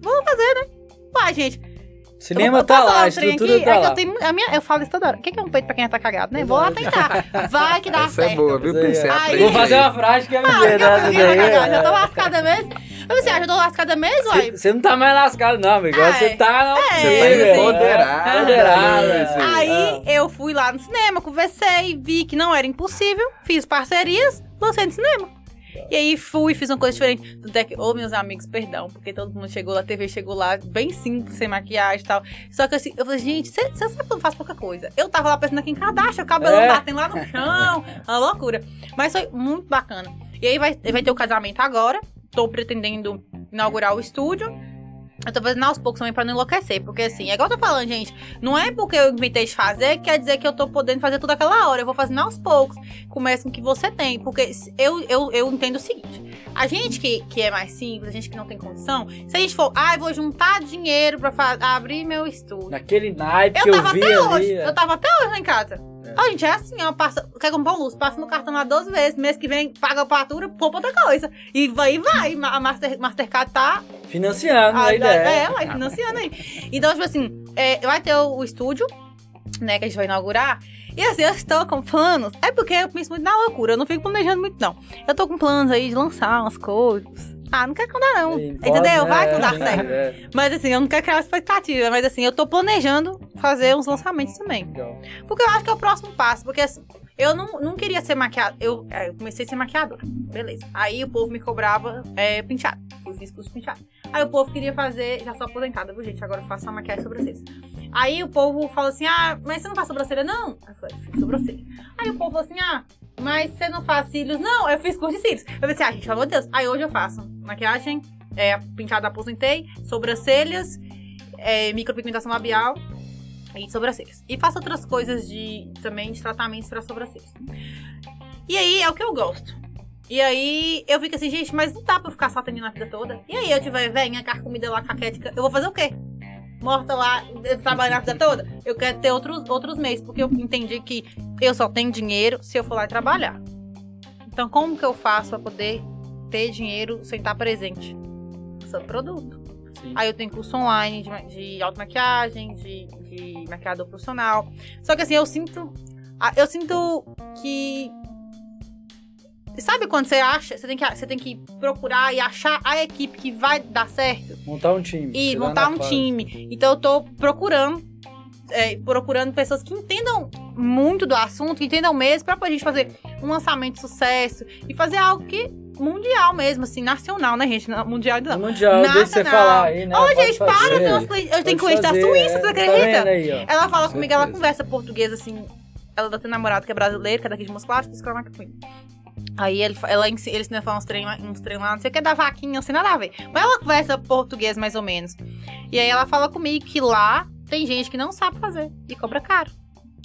Vamos fazer, né? Vai, gente. Cinema Eu- tá lá, a estrutura aqui? tá é que lá. eu, tenho, a minha, eu falo isso toda hora. O que que é um peito pra quem já tá cagado, né? Vou lá tentar. Vai que dá Essa certo. é boa, viu, Isso aí, Pincel? é. Aí- Vou fazer uma frase que é Ah, mineira, já, né? tô é. lascada mesmo. Eu pensei, ah, já tô lascada mesmo, uai. Você não tá mais lascado, não, amigo. Agora Ah, Você é. tá É, Você tá empoderada. Empoderada. Luiz. Aí eu fui lá no cinema, conversei, vi que não era impossível, fiz parcerias, lancei no cinema. E aí fui, fiz uma coisa diferente. Tanto é que, ô meus amigos, perdão, porque todo mundo chegou lá, a TV chegou lá, bem simples, sem maquiagem e tal. Só que assim, eu falei, gente, você sabe que eu não faço pouca coisa. Eu tava lá pensando aqui em Kardashian, o cabelo É. batendo lá no chão, uma loucura. Mas foi muito bacana. E aí vai, vai ter o casamento agora, tô pretendendo inaugurar o estúdio. Eu tô fazendo aos poucos também pra não enlouquecer. Porque assim, é igual eu tô falando, gente. Não é porque eu inventei de fazer que quer dizer que eu tô podendo fazer tudo aquela hora. Eu vou fazendo aos poucos. Começa com o que você tem. Porque eu, eu, eu entendo o seguinte: a gente que, que é mais simples, a gente que não tem condição, se a gente for, ah, eu vou juntar dinheiro pra abrir meu estúdio. Naquele naipe Eu que eu tava vi até ali. hoje. é. Eu tava até hoje lá em casa. Ó, gente, é assim, ó, passa, quer comprar um luz, passa no cartão lá 12 vezes, mês que vem paga a fatura, compra outra coisa. E vai, vai. A Master, Mastercard tá Financiando ah, a ideia. É, vai financiando aí. Então, tipo assim, é, vai ter o, o estúdio, né, que a gente vai inaugurar. E assim, eu estou com planos. É porque eu penso muito na loucura, eu não fico planejando muito, não. Eu tô com planos aí de lançar umas coisas. Ah, não quero contar, não. Sim, Entendeu? pode, Vai né? que não dá É, certo. é. Mas assim, eu não quero criar expectativa. Mas assim, eu tô planejando fazer uns lançamentos também. Legal. Porque eu acho que é o próximo passo. Porque assim, eu não, não queria ser maquiadora. Eu, é, eu comecei a ser maquiadora. Beleza. Aí o povo me cobrava é, penteado. Eu fiz curso penteado. Aí o povo queria fazer. Já sou aposentada, viu, gente? Agora eu faço só maquiagem e sobrancelha. Aí o povo falou assim: ah, mas você não faz sobrancelha, não? Aí eu falei, fiz sobrancelha. Aí o povo falou assim: ah, mas você não faz cílios? Não, eu fiz curso de cílios. Eu pensei, ah, gente, pelo amor de Deus. Aí hoje eu faço maquiagem, é, penteado aposentei, sobrancelhas, é, micropigmentação labial e sobrancelhas. E faço outras coisas de também de tratamentos para sobrancelhas. E aí é o que eu gosto. E aí eu fico assim, gente, mas não dá pra eu ficar só atendendo a vida toda. E aí eu tiver velhinha, carcomida lá, caquética, eu vou fazer o quê? Morta lá, trabalhando a vida toda? Eu quero ter outros, outros meios, porque eu entendi que eu só tenho dinheiro se eu for lá trabalhar. Então como que eu faço pra poder ter dinheiro sem estar presente? Usando produto. Sim. Aí eu tenho curso online de, de automaquiagem, de, de maquiador profissional. Só que assim, eu sinto. ah, Eu sinto que sabe quando você acha, você tem, que, você tem que procurar e achar a equipe que vai dar certo? Montar um time. E montar um fase. time. Então eu tô procurando, é, procurando pessoas que entendam muito do assunto, que entendam mesmo, pra gente fazer um lançamento de sucesso e fazer algo que mundial mesmo, assim, nacional, né, gente? Não, Mundial não. Mundial, Nada, deixa você falar aí, né? Ô, Pode gente, para, fazer. eu tenho, clientes- eu tenho Pode cliente da Suíça, é, você tá acredita? vendo aí, ó. Ela fala Com comigo, ela certeza. conversa português, assim. Ela tem um namorado que é brasileiro, que é daqui de Moscou, que escreve com ele. Aí ele, ela, eles ensinam a falar uns treinos uns treino lá, não sei o que, da vaquinha, não sei nada a ver. Mas ela conversa português, mais ou menos. E aí ela fala comigo que lá tem gente que não sabe fazer e cobra caro.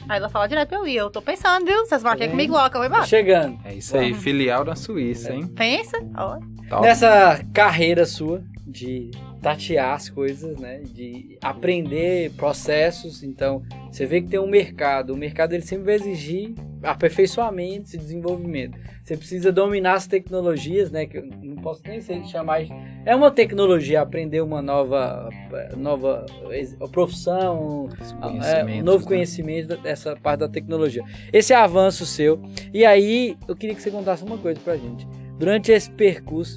Aí ela fala direto pra eu ir. Eu tô pensando, viu? Vocês vão aqui comigo logo, eu vou Tá embora. chegando. É isso aí, filial da Suíça, hein? Pensa? Ó. Top. Nessa carreira sua de tatear as coisas, né? De aprender processos. Então, você vê que tem um mercado. O mercado ele sempre vai exigir aperfeiçoamento e desenvolvimento. Você precisa dominar as tecnologias, né? Que eu não posso nem sei chamar. de- É uma tecnologia aprender uma nova, nova profissão, Os é, um novo né? conhecimento dessa parte da tecnologia. Esse avanço seu. E aí, eu queria que você contasse uma coisa pra gente. Durante esse percurso,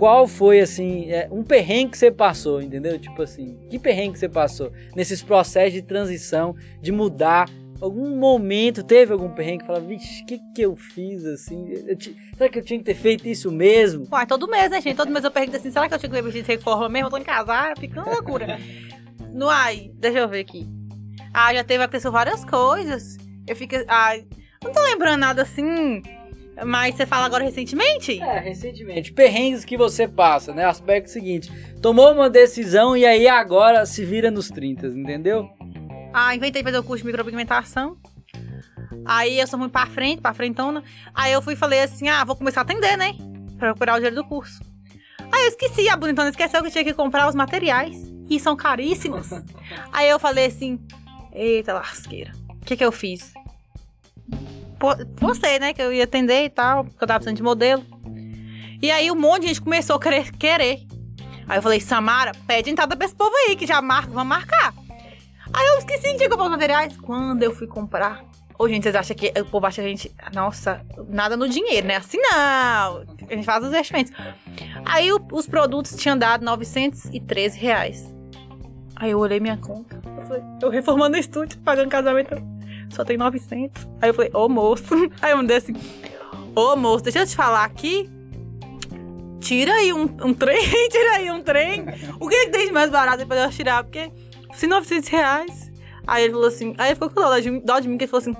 qual foi, assim, é, um perrengue que você passou, entendeu? Tipo assim, que perrengue que você passou nesses processos de transição, de mudar? Algum momento teve algum perrengue que falava, vixe, o que, que eu fiz assim? Eu ti- será que eu tinha que ter feito isso mesmo? Uai, todo mês, né, gente? Todo mês eu pergunto assim, será que eu tinha que vestido de reforma mesmo? Eu tô em casar, fica uma loucura. no ai, deixa eu ver aqui. Ah, já teve, aconteceu várias coisas. Eu fico, ai, não tô lembrando nada assim, mas você fala agora recentemente? É, recentemente. Perrengues que você passa, né? Aspecto seguinte: tomou uma decisão e aí agora se vira nos 30, entendeu? Ah, inventei fazer o curso de micropigmentação. Aí eu sou muito pra frente, pra frentona. Aí eu fui e falei assim: ah, vou começar a atender, né? Pra recuperar o dinheiro do curso. Aí eu esqueci, a bonitona esqueceu que eu tinha que comprar os materiais. E são caríssimos. Aí eu falei assim: eita lasqueira. O que que eu fiz? Po- Postei, né? Que eu ia atender e tal, que eu tava precisando de modelo. E aí um monte de gente começou a querer. querer. Aí eu falei, Samara, pede entrada pra esse povo aí, que já marca, vamos marcar. Aí eu esqueci que comprar os materiais. Quando eu fui comprar. Ô, gente, vocês acham que o povo acha que a gente. Nossa, nada no dinheiro, né? Assim não. A gente faz os investimentos. Aí o- os produtos tinham dado 913 reais. Aí eu olhei minha conta. Eu, falei, eu reformando o estúdio, pagando casamento. Só tem 900. Aí eu falei, ô moço. Aí eu mandei assim: Ô moço, deixa eu te falar aqui. Tira aí um, um trem, tira aí um trem. O que, que tem de mais barato pra eu tirar? Porque se 900 reais. Aí ele falou assim, aí ele ficou com dó de, dó de mim, que ele falou assim,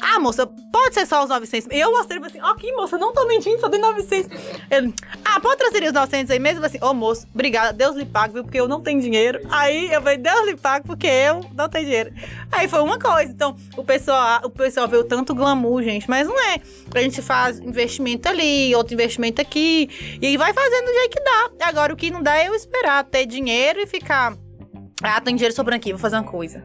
ah, moça, pode ser só os 900. E eu mostrei, assim, aqui, moça, não tô mentindo, só tem 900. Ele, ah, pode transferir os 900 aí mesmo? Eu falei assim, ô, moço, obrigada, Deus lhe pague, viu, porque eu não tenho dinheiro. Aí eu falei, Deus lhe pague, porque eu não tenho dinheiro. Aí foi uma coisa, então, o pessoal, o pessoal vê o tanto glamour, gente, mas não é. A gente faz investimento ali, outro investimento aqui, e vai fazendo do jeito que dá. Agora, o que não dá é eu esperar ter dinheiro e ficar... Ah, tem dinheiro sobrando aqui, vou fazer uma coisa.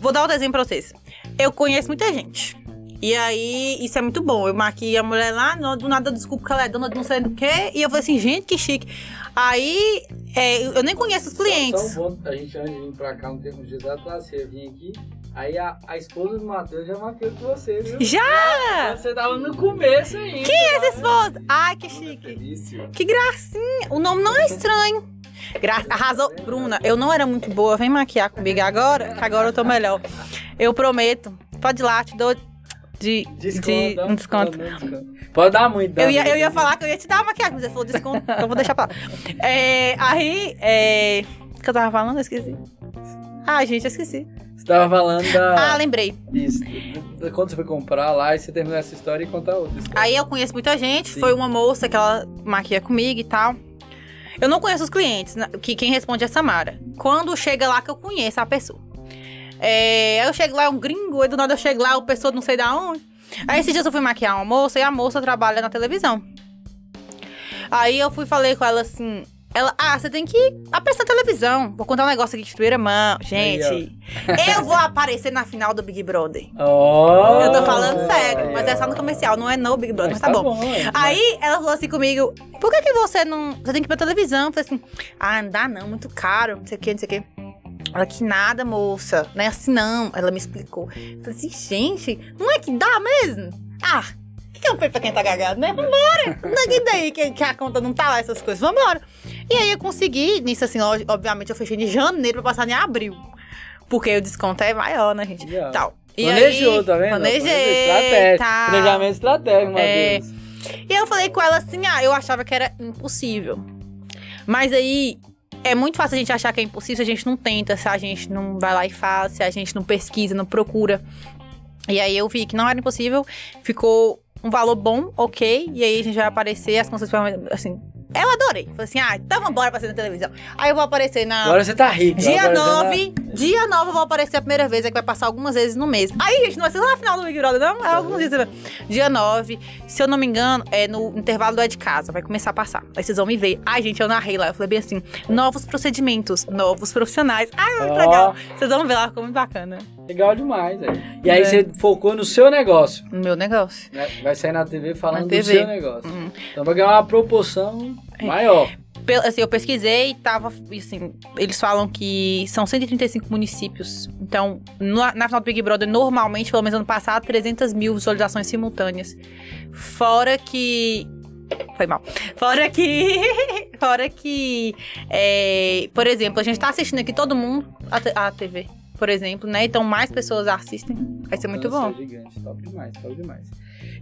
Vou dar outro exemplo pra vocês. Eu conheço muita gente. E aí, isso é muito bom. Eu marquei a mulher lá, do nada eu desculpo que ela é dona de não sei do quê. E eu falei assim, gente, que chique. Aí, é, eu nem conheço os clientes. Só, só um ponto, a gente antes de vir pra cá um tempo de dias atrás, você vinha aqui, aí a, a esposa do Matheus já marcou com você, viu? Já! Você tava no começo ainda. Quem é essa esposa? Ai, que chique. Delícia. Que gracinha. O nome não é estranho. Gra Arrasou. Bruna, eu não era muito boa. Vem maquiar comigo agora, que agora eu tô melhor. Eu prometo. Pode ir lá, te dou de, de dá um desconto. um desconto. Pode dar muito. dá Eu ia, muito. eu ia falar que eu ia te dar uma maquiagem, mas você falou desconto, então eu vou deixar pra lá. É, aí, é... O que eu tava falando? Eu esqueci. Ah, gente, eu esqueci. Você tava falando da. Ah, lembrei. Isso. Quando você foi comprar lá, e você terminou essa história e contar outra história. Aí eu conheço muita gente, Sim. foi uma moça que ela maquia comigo e tal. Eu não conheço os clientes, né, que quem responde é Samara. Quando chega lá que eu conheço a pessoa. É, aí eu chego lá, é um gringo, aí do nada eu chego lá, o pessoa não sei da onde. Aí esses dias eu fui maquiar uma moça e a moça trabalha na televisão. Aí eu fui e falei com ela assim. Ela, ah, você tem que aparecer na televisão. Vou contar um negócio aqui de primeira mão. Gente, eu vou aparecer na final do Big Brother. Oh, Eu tô falando sério, mas é só no comercial, não é no Big Brother, mas tá, bom. é. Aí ela falou assim comigo: por que, que você não. Você tem que ir pra televisão? Eu falei assim: ah, não dá não, muito caro, não sei o que, não sei o que. Ela que nada, moça, não é assim não. Ela me explicou. Eu falei assim: gente, não é que dá mesmo? Ah, o que, que é um peito pra quem tá cagado, né? Vambora! Daqui daí que, que a conta não tá lá, essas coisas, vambora! E aí eu consegui, nisso assim, obviamente eu fechei de janeiro pra passar em abril. Porque o desconto é maior, né, gente? Yeah. Tal. E Planejou, aí, tá vendo? Planejei, Estratégia. tá. Planejamento estratégico, É. Matheus. E aí eu falei com ela assim, ah, eu achava que era impossível. Mas aí é muito fácil a gente achar que é impossível se a gente não tenta, se a gente não vai lá e faz, se a gente não pesquisa, não procura. E aí eu vi que não era impossível, ficou um valor bom, ok, e aí a gente vai aparecer, as consultas assim. Eu adorei. Falei assim, ah, então vambora pra ser na televisão. Aí eu vou aparecer na. Agora você tá rico. Dia agora você 9, dia 9 eu vou aparecer a primeira vez, é que vai passar algumas vezes no mês. Aí, gente, não vai ser lá no final do Big Brother, não. É alguns dias. Dia 9, se eu não me engano, é no intervalo do É de Casa, vai começar a passar. Aí vocês vão me ver. Ai, gente, eu narrei lá, eu falei bem assim: novos procedimentos, novos profissionais. Ai, muito Ó. legal. Vocês vão ver lá, ficou muito bacana. Legal demais, velho. E aí É. você focou no seu negócio. No meu negócio. né? Vai sair na TV falando Na do TV. seu negócio. Uhum. Então vai ganhar uma proporção maior. Pel- Assim, eu pesquisei, tava, assim, eles falam que são 135 municípios. Então, na, na final do Big Brother, normalmente, pelo menos ano passado, 300 mil visualizações simultâneas. Fora que... Foi mal. Fora que... Fora que... é, por exemplo, a gente tá assistindo aqui todo mundo a, a TV, por exemplo, né? Então, mais pessoas assistem. Vai ser muito bom. Gigante, top demais, top demais.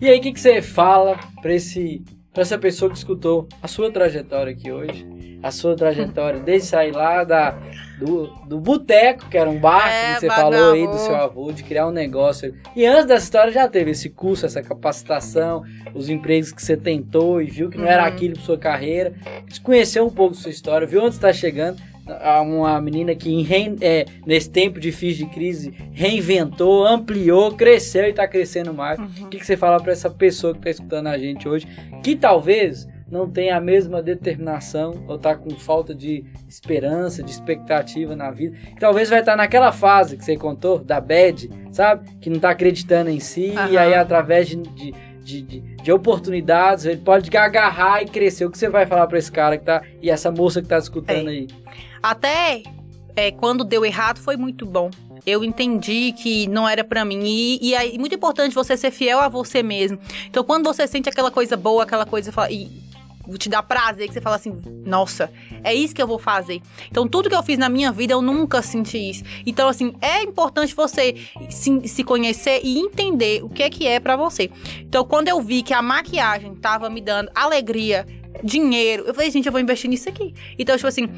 E aí, o que, que você fala pra, esse, pra essa pessoa que escutou a sua trajetória aqui hoje? A sua trajetória desde sair lá da, do, do boteco, que era um bar, É, que você falou aí do seu avô, de criar um negócio. E antes dessa história já teve esse curso, essa capacitação, os empregos que você tentou e viu que não era Uhum. aquilo pra sua carreira. Conheceu um pouco da sua história, viu onde está chegando. Uma menina que em rein- é, nesse tempo difícil de crise reinventou, ampliou, cresceu e está crescendo mais. Uhum. O que, que você fala para essa pessoa que está escutando a gente hoje, que talvez não tenha a mesma determinação ou tá com falta de esperança, de expectativa na vida, que talvez vai estar naquela fase que você contou, da bad, sabe? Que não tá acreditando em si e Aham. aí através de, de, de, de- de oportunidades ele pode agarrar e crescer. O que você vai falar para esse cara que tá e essa moça que tá escutando É. aí? Até é, quando deu errado foi muito bom. Eu entendi que não era pra mim. E, e muito importante você ser fiel a você mesmo. Então, quando você sente aquela coisa boa, aquela coisa e te dá prazer, que você fala assim, nossa, é isso que eu vou fazer. Então, tudo que eu fiz na minha vida, eu nunca senti isso. Então, assim, é importante você se, se conhecer e entender o que é que é pra você. Então, quando eu vi que a maquiagem tava me dando alegria, dinheiro, eu falei, gente, eu vou investir nisso aqui. Então, tipo assim,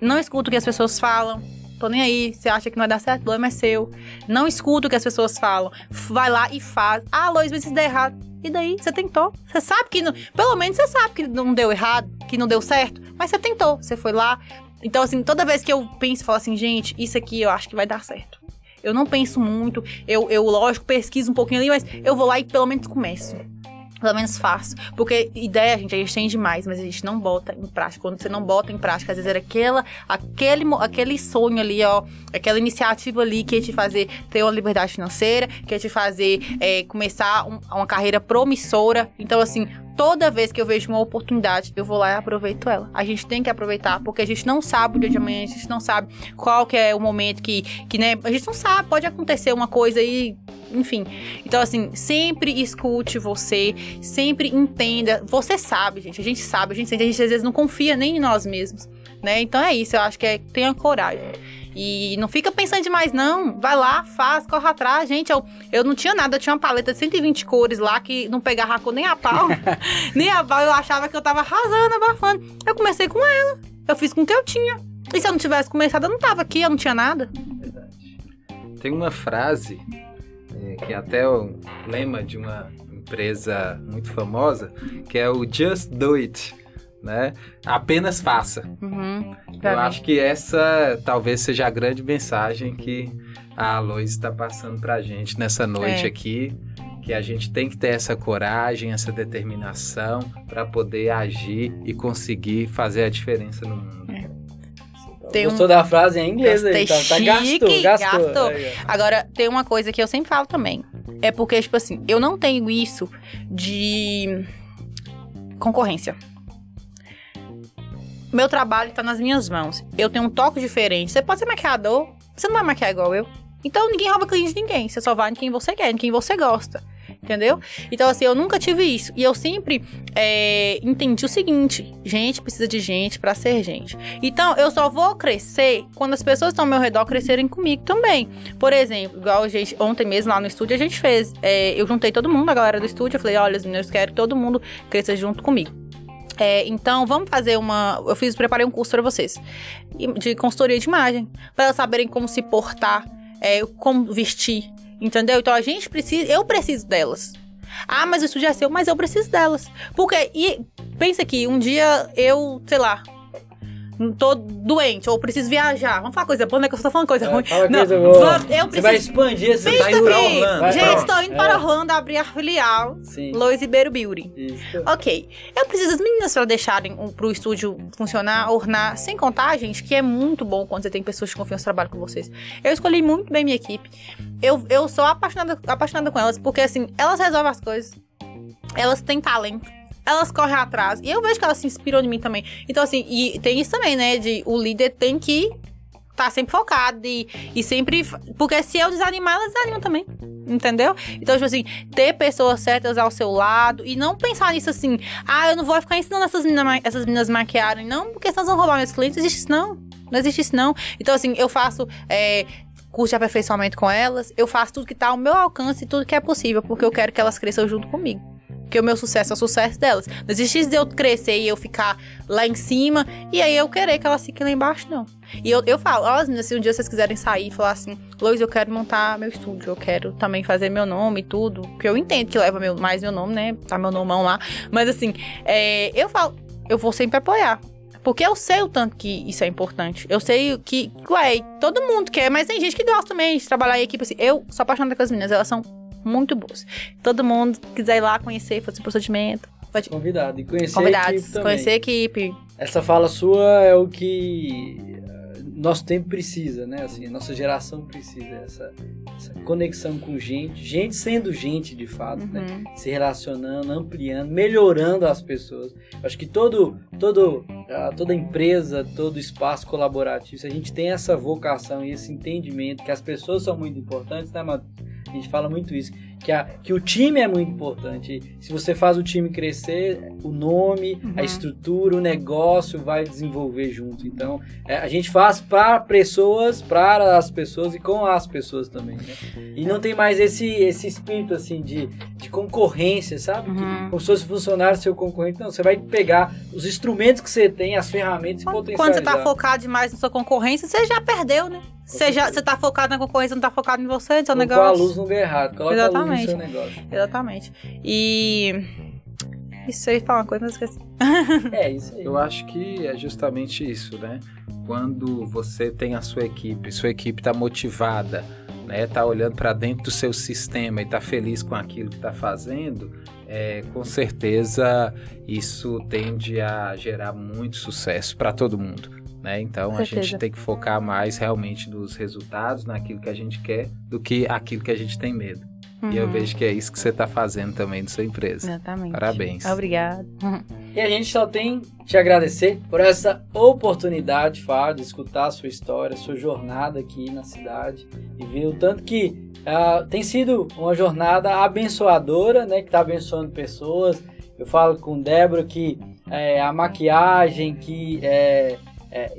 não escuto o que as pessoas falam. Tô nem aí. Você acha que não vai dar certo? O problema é seu. Não escuta o que as pessoas falam. Vai lá e faz. Ah, Lois, mas se der errado. E daí? Você tentou. Você sabe que. Não, pelo menos você sabe que não deu errado, que não deu certo. Mas você tentou. Você foi lá. Então, assim, toda vez que eu penso, falo assim, gente, isso aqui eu acho que vai dar certo. Eu não penso muito. Eu, eu lógico, pesquiso um pouquinho ali, mas eu vou lá e pelo menos começo. Pelo menos faço. Porque ideia, gente, a gente tem demais, mas a gente não bota em prática. Quando você não bota em prática, às vezes era aquela, aquele, aquele sonho ali, ó. Aquela iniciativa ali que ia te fazer ter uma liberdade financeira, que ia te fazer é, começar um- uma carreira promissora. Então, assim, toda vez que eu vejo uma oportunidade, eu vou lá e aproveito ela. A gente tem que aproveitar, porque a gente não sabe o dia de amanhã, a gente não sabe qual que é o momento que, que né, a gente não sabe, pode acontecer uma coisa aí, enfim. Então, assim, sempre escute você, sempre entenda. Você sabe, gente, a gente sabe, a gente sente, a gente às vezes não confia nem em nós mesmos, né? Então é isso, eu acho que é tenha coragem. E não fica pensando demais, não. Vai lá, faz, corre atrás. Gente, eu, eu não tinha nada, eu tinha uma paleta de 120 cores lá que não pegava a cor nem a pau. nem a pau, eu achava que eu tava arrasando, abafando. Eu comecei com ela. Eu fiz com o que eu tinha. E se eu não tivesse começado, eu não tava aqui, eu não tinha nada. Verdade. Tem uma frase é, que é até o lema de uma empresa muito famosa, que é o Just Do It, né? Apenas faça. Uhum. Eu acho que essa talvez seja a grande mensagem que a Lois está passando pra gente nessa noite É. aqui. Que a gente tem que ter essa coragem, essa determinação para poder agir e conseguir fazer a diferença no mundo. Tem um- Gostou da frase em inglês aí? Gostei, Tá, tá gastou, chique, gastou. gastou. Aí, ó. Agora, tem uma coisa que eu sempre falo também. É porque, tipo assim, eu não tenho isso de concorrência. Meu trabalho tá nas minhas mãos. Eu tenho um toque diferente. Você pode ser maquiador, você não vai maquiar igual eu. Então ninguém rouba cliente de ninguém. Você só vai em quem você quer, em quem você gosta. Entendeu? Então, assim, eu nunca tive isso. E eu sempre é, entendi o seguinte: gente precisa de gente para ser gente. Então, eu só vou crescer quando as pessoas estão ao meu redor crescerem comigo também. Por exemplo, igual a gente, ontem mesmo lá no estúdio, a gente fez. É, eu juntei todo mundo, a galera do estúdio, eu falei: olha, os meninos querem que todo mundo cresça junto comigo. É, então, vamos fazer uma. Eu fiz, preparei um curso para vocês de consultoria de imagem, para elas saberem como se portar, é, como vestir, Entendeu? Então a gente precisa, eu preciso delas. Ah, mas o estúdio é seu, mas eu preciso delas. Porque, e pensa que um dia eu, sei lá, tô doente ou preciso viajar. Vamos falar coisa boa, não é que eu tô falando coisa É, ruim. não, coisa boa. eu Você preciso. vai expandir esse Pensa vai pra aqui, Orlando, gente, estou indo É. para Orlando abrir a filial Sim. Lois Ribeiro Beauty. Isso. Ok, eu preciso das meninas para deixarem o, pro estúdio funcionar, ornar, sem contar, gente, que é muito bom quando você tem pessoas de confiança que trabalham com vocês. Eu escolhi muito bem minha equipe. Eu, eu sou apaixonada, apaixonada com elas, porque assim, elas resolvem as coisas. Elas têm talento. Elas correm atrás. E eu vejo que elas se inspiram em mim também. Então, assim, e tem isso também, né? De o líder tem que estar sempre focado e, e sempre. Porque se eu desanimar, elas desanimam também. Entendeu? Então, tipo assim, ter pessoas certas ao seu lado e não pensar nisso assim, ah, eu não vou ficar ensinando essas meninas, essas meninas maquiarem, não, porque senão elas vão roubar meus clientes. Não existe isso, não. Não existe isso, não. Então, assim, eu faço. é, curso de aperfeiçoamento com elas, eu faço tudo que tá ao meu alcance e tudo que é possível, porque eu quero que elas cresçam junto comigo. Porque o meu sucesso é o sucesso delas. Não existe de eu crescer e eu ficar lá em cima e aí eu querer que elas fiquem lá embaixo, não. E eu, eu falo, ó, meninas, se um dia vocês quiserem sair e falar assim, Lois, eu quero montar meu estúdio, eu quero também fazer meu nome e tudo. Porque eu entendo que leva meu, mais meu nome, né? Tá meu nomão lá. Mas assim, é, eu falo, eu vou sempre apoiar. Porque eu sei o tanto que isso é importante. Eu sei que, ué, todo mundo quer, mas tem gente que gosta também de trabalhar em equipe assim. Eu sou apaixonada com as meninas, elas são muito boas. Todo mundo quiser ir lá conhecer, fazer procedimento, pode Convidado. E conhecer a equipe também. conhecer a equipe. Essa fala sua é o que eh, nosso tempo precisa, né? Assim, nossa geração precisa. Essa, essa conexão com gente. Gente sendo gente, de fato, né? Uhum. se relacionando, ampliando, melhorando as pessoas. Acho que todo, todo, toda empresa, todo espaço colaborativo, se a gente tem essa vocação e esse entendimento que as pessoas são muito importantes, né, Matheus? A gente fala muito isso, que, a, que o time é muito importante. Se você faz o time crescer, o nome, a Uhum. estrutura, o negócio vai desenvolver junto. Então, é, a gente faz para pessoas, para as pessoas e com as pessoas também. Né? E não tem mais esse, esse espírito assim de, de concorrência, sabe? Que, Uhum. como se fosse funcionário seu concorrente. Não, você vai pegar os instrumentos que você tem, as ferramentas e potencializar. quando você tá focado demais na sua concorrência, você já perdeu, né? Você, já, você tá focado na concorrência, não tá focado em você, no seu Colocou negócio. a luz no lugar errado. Coloca a luz Exatamente. no seu negócio. Exatamente. E. Isso aí fala uma coisa, mas esqueci. É, isso aí. Eu acho que é justamente isso, né? Quando você tem a sua equipe, sua equipe está motivada, né? Tá olhando para dentro do seu sistema e tá feliz com aquilo que está fazendo, é, com certeza isso tende a gerar muito sucesso para todo mundo. Né? Então a Certeza. gente tem que focar mais realmente nos resultados, naquilo que a gente quer, do que aquilo que a gente tem medo. E eu Uhum. vejo que é isso que você está fazendo também na sua empresa. Exatamente. Parabéns. Obrigada. Uhum. E a gente só tem te agradecer por essa oportunidade, Fábio, de escutar a sua história, a sua jornada aqui na cidade e ver o tanto que ah, tem sido uma jornada abençoadora, né? Que está abençoando pessoas. Eu falo com Débora que é, a maquiagem, que é, é,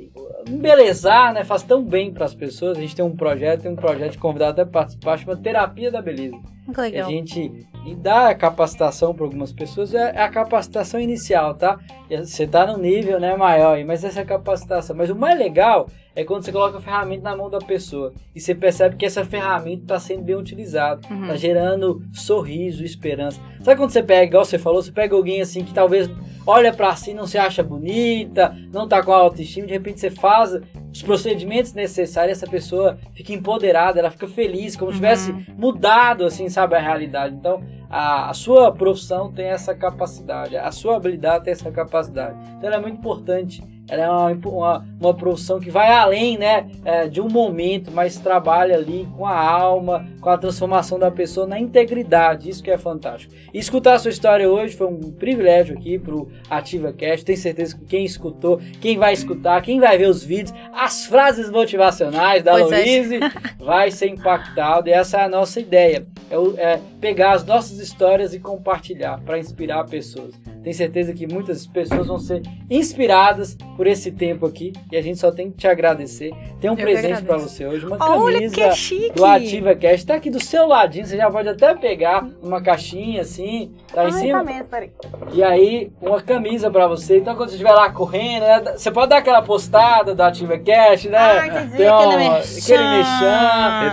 embelezar, né? Faz tão bem para as pessoas. A gente tem um projeto, tem um projeto de convidar até participar, chama Terapia da Beleza. Que a legal. gente e dá a capacitação para algumas pessoas, é a capacitação inicial, tá? Você tá no nível né, maior, aí, mas essa é a capacitação. Mas o mais legal é quando você coloca a ferramenta na mão da pessoa e você percebe que essa ferramenta está sendo bem utilizada, Uhum. está gerando sorriso, esperança. Sabe quando você pega, igual você falou, você pega alguém assim que talvez olha para si, não se acha bonita, não tá com autoestima, de repente você faz os procedimentos necessários, essa pessoa fica empoderada, ela fica feliz, como se tivesse mudado, assim, sabe, a realidade. Então, a, a sua profissão tem essa capacidade, a sua habilidade tem essa capacidade. Então, ela é muito importante ela é uma, uma, uma profissão que vai além né, é, de um momento, mas trabalha ali com a alma, com a transformação da pessoa na integridade. Isso que é fantástico. E escutar a sua história hoje foi um privilégio aqui pro Ativa Cast. Tenho certeza que quem escutou, quem vai escutar, quem vai ver os vídeos, as frases motivacionais da pois Louise, é. vai ser impactado. E essa é a nossa ideia. É, é pegar as nossas histórias e compartilhar para inspirar pessoas. Tenho certeza que muitas pessoas vão ser inspiradas por esse tempo aqui e a gente só tem que te agradecer. Tem um Eu presente para você hoje, uma camisa do Ativa Cast. Tá aqui do seu ladinho, você já pode até pegar uma caixinha assim, tá Ai, em cima. Tá mesmo, peraí. E aí, uma camisa para você. Então, quando você estiver lá correndo, né, você pode dar aquela postada do Ativa Cast, né? Ah, entendi. Tem um, aquele mexão.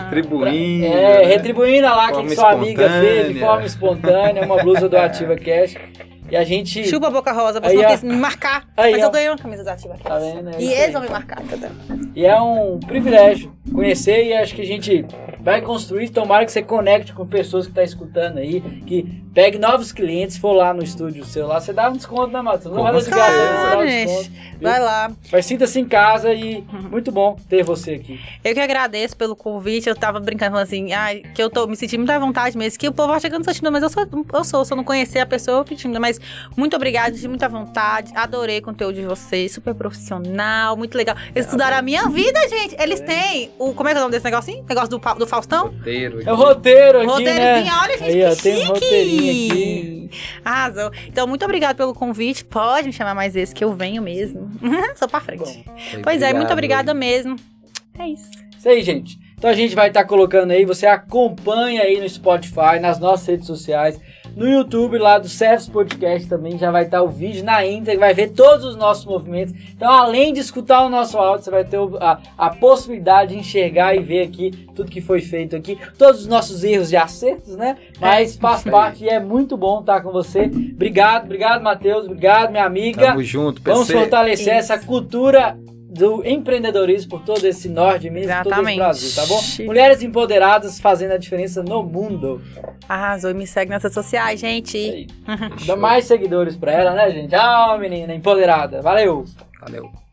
Retribuindo. É, né? retribuindo lá que sua amiga fez de forma espontânea, uma blusa do Ativa Cast. E a gente. Chupa a boca rosa, não quis me marcar. Aí, mas ó. eu ganhei uma camisa da Ativa Tá vendo? É e eles vão me marcar, tá E é um privilégio conhecer e acho que a gente vai construir. Tomara que você conecte com pessoas que estão tá escutando aí, que pegue novos clientes, for lá no estúdio seu lá, você dá um desconto, né, Matheus? Não vai dar de graça, um desconto. Vai lá. Mas sinta-se em casa e muito bom ter você aqui. Eu que agradeço pelo convite. Eu tava brincando assim, ah, que eu tô me sentindo muito à vontade mesmo, que o povo acha que eu não sou tímida, mas eu sou, eu sou. Se eu não conhecer a pessoa, eu fico tímida. Mas muito obrigada, de muita vontade. Adorei o conteúdo de vocês, super profissional, muito legal. Eles estudaram a minha vida, gente. Eles é. têm o. Como é que é o nome desse negocinho? Negócio do, do Faustão? Roteiro. É o roteiro aqui. Roteirozinho, né? olha, gente, Aí, que ó, chique. Tem um roteirinho aqui. Arrasou. Então, muito obrigada pelo convite. Pode me chamar mais vezes, que eu venho mesmo. Sou pra frente. Bom, pois obrigado. é, muito obrigada mesmo. É isso. Isso aí, gente. Então a gente vai estar tá colocando aí, você acompanha aí no Spotify, nas nossas redes sociais. No YouTube lá do Service Podcast também já vai estar o vídeo na íntegra, vai ver todos os nossos movimentos. Então, além de escutar o nosso áudio, você vai ter a, a possibilidade de enxergar e ver aqui tudo que foi feito aqui, todos os nossos erros e acertos, né? Mas é, faz parte e é muito bom estar com você. Obrigado, obrigado, Matheus. Obrigado, minha amiga. Tamo junto, PC. Vamos fortalecer Isso. essa cultura do empreendedorismo por todo esse norte mesmo, Exatamente. todo esse Brasil, tá bom? Mulheres empoderadas fazendo a diferença no mundo. Arrasou e me segue nas redes sociais, gente. Dá mais seguidores pra ela, né, gente? Ah, menina empoderada. Valeu! Valeu.